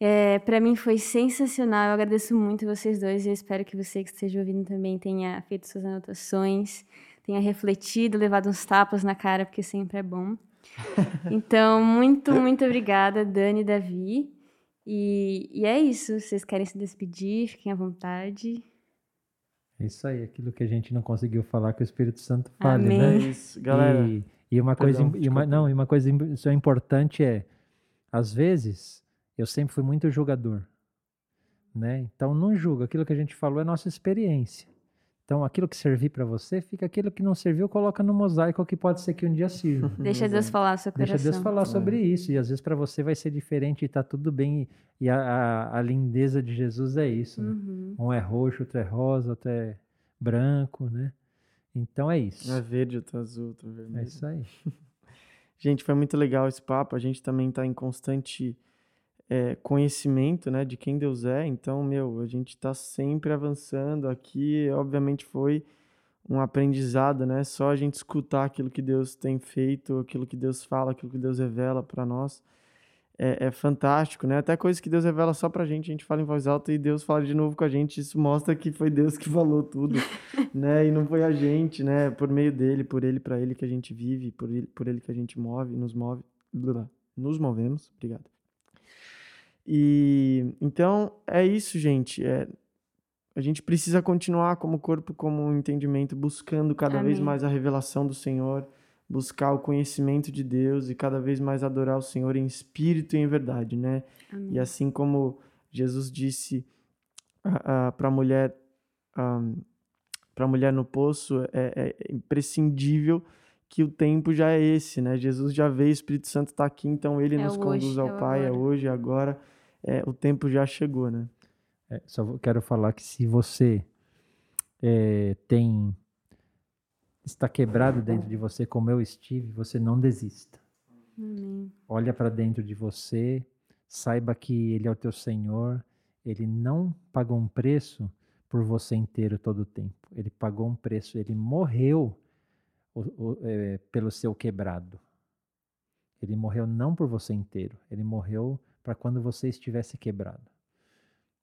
É, para mim foi sensacional. Eu agradeço muito vocês dois. Eu espero que você que esteja ouvindo também tenha feito suas anotações, tenha refletido, levado uns tapas na cara, porque sempre é bom. Então, muito, muito obrigada, Dani e Davi. E, e é isso. Vocês querem se despedir? Fiquem à vontade. É isso aí, aquilo que a gente não conseguiu falar que o Espírito Santo fale, né? Amém. né? É isso, galera. E, e uma Perdão, coisa, e uma, não, e uma coisa importante é, às vezes eu sempre fui muito julgador. Né? Então não julga, aquilo que a gente falou é nossa experiência. Então aquilo que servir para você, fica aquilo que não serviu, coloca no mosaico que pode ser que um dia sirva. Deixa Deus falar seu coração. Deixa Deus falar sobre é. isso e às vezes para você vai ser diferente e tá tudo bem e a, a, a lindeza de Jesus é isso. Né? Uhum. Um é roxo, outro é rosa, outro é branco, né? Então é isso. Um é verde, outro é azul, outro é vermelho. É isso aí. gente, foi muito legal esse papo. A gente também está em constante é, conhecimento, né, de quem Deus é. Então, meu, a gente está sempre avançando aqui. Obviamente foi um aprendizado, né? Só a gente escutar aquilo que Deus tem feito, aquilo que Deus fala, aquilo que Deus revela para nós. é, é, fantástico, né? Até coisas que Deus revela só pra gente, a gente fala em voz alta e Deus fala de novo com a gente. Isso mostra que foi Deus que falou tudo, né? E não foi a gente, né? Por meio dele, por ele, para ele que a gente vive, por ele, por ele que a gente move, nos move, nos movemos. Obrigado. E então é isso, gente. É, a gente precisa continuar como corpo, como entendimento, buscando cada Amém. vez mais a revelação do Senhor buscar o conhecimento de Deus e cada vez mais adorar o Senhor em espírito e em verdade, né? Amém. E assim como Jesus disse uh, uh, para a mulher um, para a mulher no poço, é, é, imprescindível que o tempo já é esse, né? Jesus já veio, o Espírito Santo está aqui, então ele é nos conduz hoje, ao é Pai, é agora. é hoje, agora, é, o tempo já chegou, né? É, só quero falar que se você é, tem está quebrado dentro de você, como eu estive, você não desista. Amém. Olha para dentro de você, saiba que Ele é o teu Senhor. Ele não pagou um preço por você inteiro todo o tempo. Ele pagou um preço, ele morreu o, o, é, pelo seu quebrado. Ele morreu não por você inteiro, ele morreu para quando você estivesse quebrado.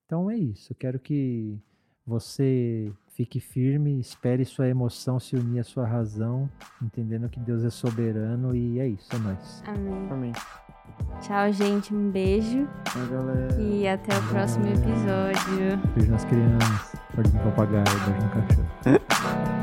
Então é isso. Eu quero que você fique firme, espere sua emoção se unir à sua razão, entendendo que Deus é soberano e é isso, é nóis. Amém. Amém. Tchau, gente. Um beijo. Tchau, galera. E até o próximo episódio. Beijo nas crianças, beijo no papagaio, beijo no cachorro.